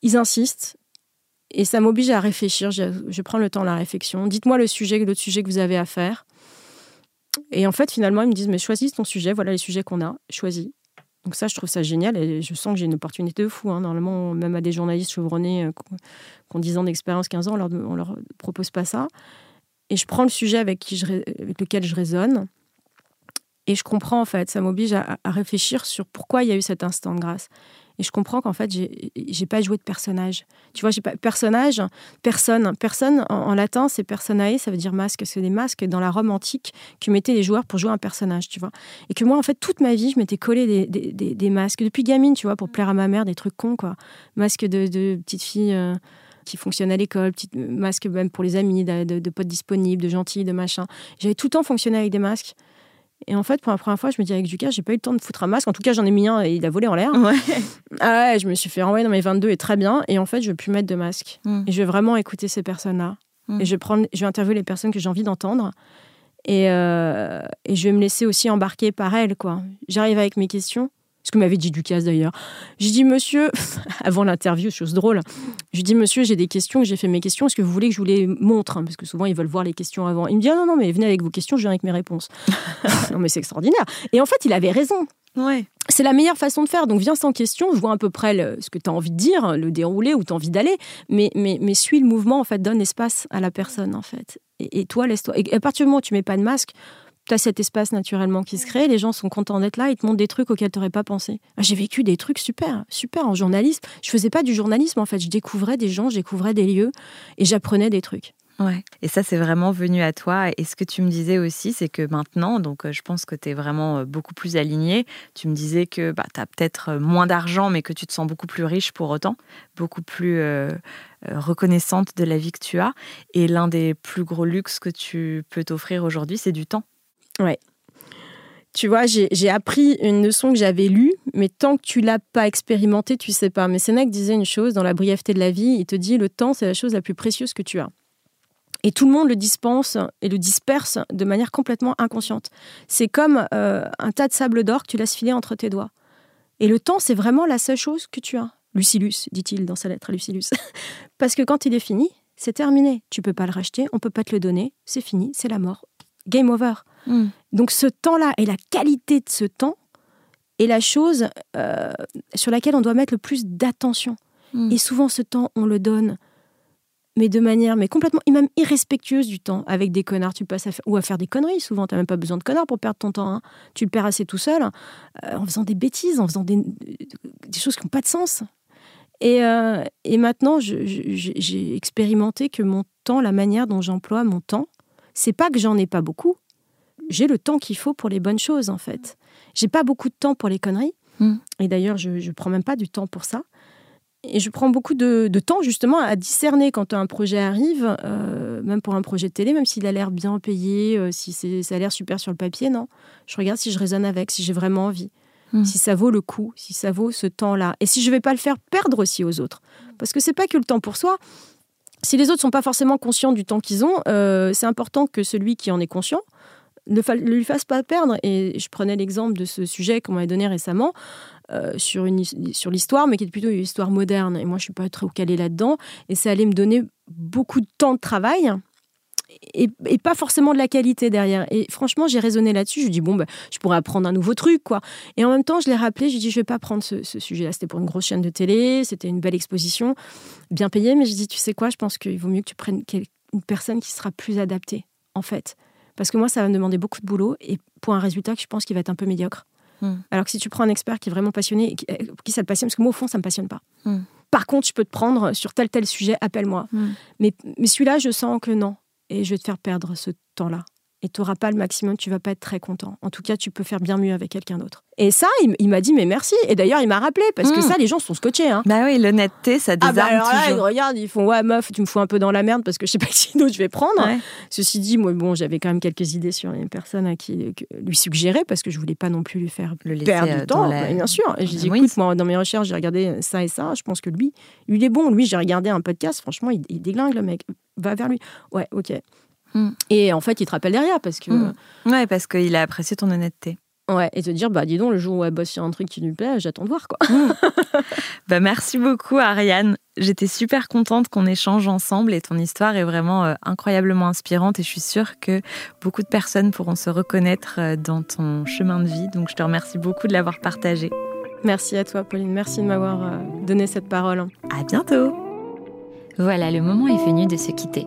Speaker 2: ils insistent et ça m'oblige à réfléchir je, prends le temps de la réflexion dites-moi le sujet l'autre sujet que vous avez à faire et en fait finalement ils me disent mais choisis ton sujet voilà les sujets qu'on a choisis donc ça, je trouve ça génial et je sens que j'ai une opportunité de fou. Hein. Normalement, même à des journalistes chevronnés euh, qui ont 10 ans d'expérience, 15 ans, on leur, on leur propose pas ça. Et je prends le sujet avec, qui je, avec lequel je résonne. Et je comprends, en fait, ça m'oblige à, réfléchir sur pourquoi il y a eu cet instant de grâce. Et je comprends qu'en fait, j'ai pas joué de personnage. Tu vois, j'ai pas personnage, personne. Personne, en, latin, c'est personae, ça veut dire masque. C'est des masques dans la Rome antique que mettaient les joueurs pour jouer un personnage, tu vois. Et que moi, en fait, toute ma vie, je m'étais collé des, des, masques. Depuis gamine, tu vois, pour plaire à ma mère, des trucs cons, quoi. Masque de, de petite fille. Euh, qui fonctionne à l'école, petit masque même pour les amis, de, potes disponibles, de gentils, de machin. J'avais tout le temps fonctionné avec des masques. Et en fait, pour la première fois, je me dis avec Lucas, j'ai pas eu le temps de foutre un masque. En tout cas, j'en ai mis un et il a volé en l'air. Ouais. Ah ouais, je me suis fait renvoyer dans mes 22 et très bien. Et en fait, je veux plus mettre de masque. Hmm. Et je vais vraiment écouter ces personnes-là. Hmm. Et je vais, prendre, je vais interviewer les personnes que j'ai envie d'entendre. Et, euh, et, je vais me laisser aussi embarquer par elle, quoi. J'arrive avec mes questions. Ce que m'avait dit Ducasse d'ailleurs. J'ai dit, monsieur, avant l'interview, chose drôle, je dis, monsieur, j'ai des questions, j'ai fait mes questions, est-ce que vous voulez que je vous les montre? Parce que souvent, ils veulent voir les questions avant. Il me dit, ah, non, non, mais venez avec vos questions, je viens avec mes réponses. non, mais c'est extraordinaire. Et en fait, il avait raison.
Speaker 1: Ouais.
Speaker 2: C'est la meilleure façon de faire. Donc, viens sans question, je vois à peu près ce que tu as envie de dire, le déroulé, où tu as envie d'aller, mais, mais, mais suis le mouvement, en fait, donne espace à la personne, en fait. Et, toi, laisse-toi. Et à partir du moment où tu mets pas de masque, tu as cet espace naturellement qui se crée, les gens sont contents d'être là, ils te montrent des trucs auxquels tu n'aurais pas pensé. Ah, j'ai vécu des trucs super, super en journalisme. Je faisais pas du journalisme, en fait, je découvrais des gens, je découvrais des lieux et j'apprenais des trucs.
Speaker 1: Ouais. Et ça, c'est vraiment venu à toi. Et ce que tu me disais aussi, c'est que maintenant, donc euh, je pense que tu es vraiment euh, beaucoup plus aligné. Tu me disais que bah, tu as peut-être euh, moins d'argent, mais que tu te sens beaucoup plus riche pour autant, beaucoup plus reconnaissante de la vie que tu as. Et l'un des plus gros luxes que tu peux t'offrir aujourd'hui, c'est du temps.
Speaker 2: Ouais. Tu vois, j'ai appris une leçon que j'avais lue, mais tant que tu l'as pas expérimentée, tu sais pas. Mais Sénèque disait une chose dans la brièveté de la vie, il te dit le temps, c'est la chose la plus précieuse que tu as. Et tout le monde le dispense et le disperse de manière complètement inconsciente. C'est comme euh, un tas de sable d'or que tu laisses filer entre tes doigts. Et le temps, c'est vraiment la seule chose que tu as. Lucilus, dit-il dans sa lettre à Lucilus. Parce que quand il est fini, c'est terminé. Tu peux pas le racheter, on peut pas te le donner, c'est fini, c'est la mort. Game over. Hmm. Donc ce temps-là et la qualité de ce temps est la chose euh, sur laquelle on doit mettre le plus d'attention. Hmm. Et souvent ce temps, on le donne, mais de manière mais complètement, même irrespectueuse du temps. Avec des connards, tu passes à faire, ou à faire des conneries. Souvent, tu n'as même pas besoin de connards pour perdre ton temps. Hein. Tu le perds assez tout seul, euh, en faisant des bêtises, en faisant des, des choses qui n'ont pas de sens. Et, euh, et maintenant, j'ai expérimenté que mon temps, la manière dont j'emploie mon temps, c'est pas que j'en ai pas beaucoup, j'ai le temps qu'il faut pour les bonnes choses, en fait. J'ai pas beaucoup de temps pour les conneries. Hmm. Et d'ailleurs, je ne prends même pas du temps pour ça. Et je prends beaucoup de, temps justement à discerner quand un projet arrive, euh, même pour un projet de télé, même s'il a l'air bien payé, euh, si ça a l'air super sur le papier, non. Je regarde si je raisonne avec, si j'ai vraiment envie, hmm. si ça vaut le coup, si ça vaut ce temps-là. Et si je ne vais pas le faire perdre aussi aux autres. Parce que c'est pas que le temps pour soi. Si les autres sont pas forcément conscients du temps qu'ils ont, euh, c'est important que celui qui en est conscient ne, lui fasse pas perdre. Et je prenais l'exemple de ce sujet qu'on m'avait donné récemment euh, sur, sur l'histoire, mais qui est plutôt une histoire moderne. Et moi, je suis pas trop calée là-dedans. Et ça allait me donner beaucoup de temps de travail. Et, pas forcément de la qualité derrière. Et franchement, j'ai raisonné là-dessus. Je dis bon, bah, je pourrais apprendre un nouveau truc, quoi. Et en même temps, je l'ai rappelé. Je dis, je vais pas prendre ce, sujet-là. C'était pour une grosse chaîne de télé. C'était une belle exposition, bien payée. Mais je dis, tu sais quoi? Je pense qu'il vaut mieux que tu prennes une personne qui sera plus adaptée, en fait. Parce que moi, ça va me demander beaucoup de boulot et pour un résultat que je pense qu'il va être un peu médiocre. Hmm. Alors que si tu prends un expert qui est vraiment passionné, qui, euh, qui ça te passionne, parce que moi, au fond, ça ne me passionne pas. Hmm. Par contre, je peux te prendre sur tel tel sujet, appelle-moi. Hmm. Mais, mais celui-là, je sens que non. Et je vais te faire perdre ce temps-là et tu n'auras pas le maximum, tu vas pas être très content. En tout cas, tu peux faire bien mieux avec quelqu'un d'autre. Et ça, il, m'a dit, mais merci. Et d'ailleurs, il m'a rappelé, parce que hmm. ça, les gens sont scotchés. Hein.
Speaker 1: Bah oui, l'honnêteté, ça désarme ah bah alors
Speaker 2: ils regardent, ils font, ouais, meuf, tu me fous un peu dans la merde parce que je sais pas qui d'autre je vais prendre. Ceci dit, moi, bon, j'avais quand même quelques idées sur une personne à qui lui suggérer, parce que je voulais pas non plus lui faire le perdre du euh, temps. bien sûr. Et j'ai dit, écoute, moi, dans mes recherches, j'ai regardé ça et ça. Je pense que lui, lui, il est bon. Lui, j'ai regardé un podcast. Franchement, il, il déglingue, le mec. Va vers lui. Ouais, ok. Mm. Et en fait, il te rappelle derrière parce que. Mm.
Speaker 1: Ouais, parce qu'il a apprécié ton honnêteté.
Speaker 2: Ouais, et te dire, bah dis donc, le jour où elle bosse sur un truc qui lui plaît, j'attends de voir quoi. Mm.
Speaker 1: bah merci beaucoup Ariane. J'étais super contente qu'on échange ensemble et ton histoire est vraiment euh, incroyablement inspirante et je suis sûre que beaucoup de personnes pourront se reconnaître euh, dans ton chemin de vie. Donc je te remercie beaucoup de l'avoir partagé.
Speaker 2: Merci à toi Pauline, merci de m'avoir euh, donné cette parole.
Speaker 1: À bientôt. Voilà, le moment est venu de se quitter.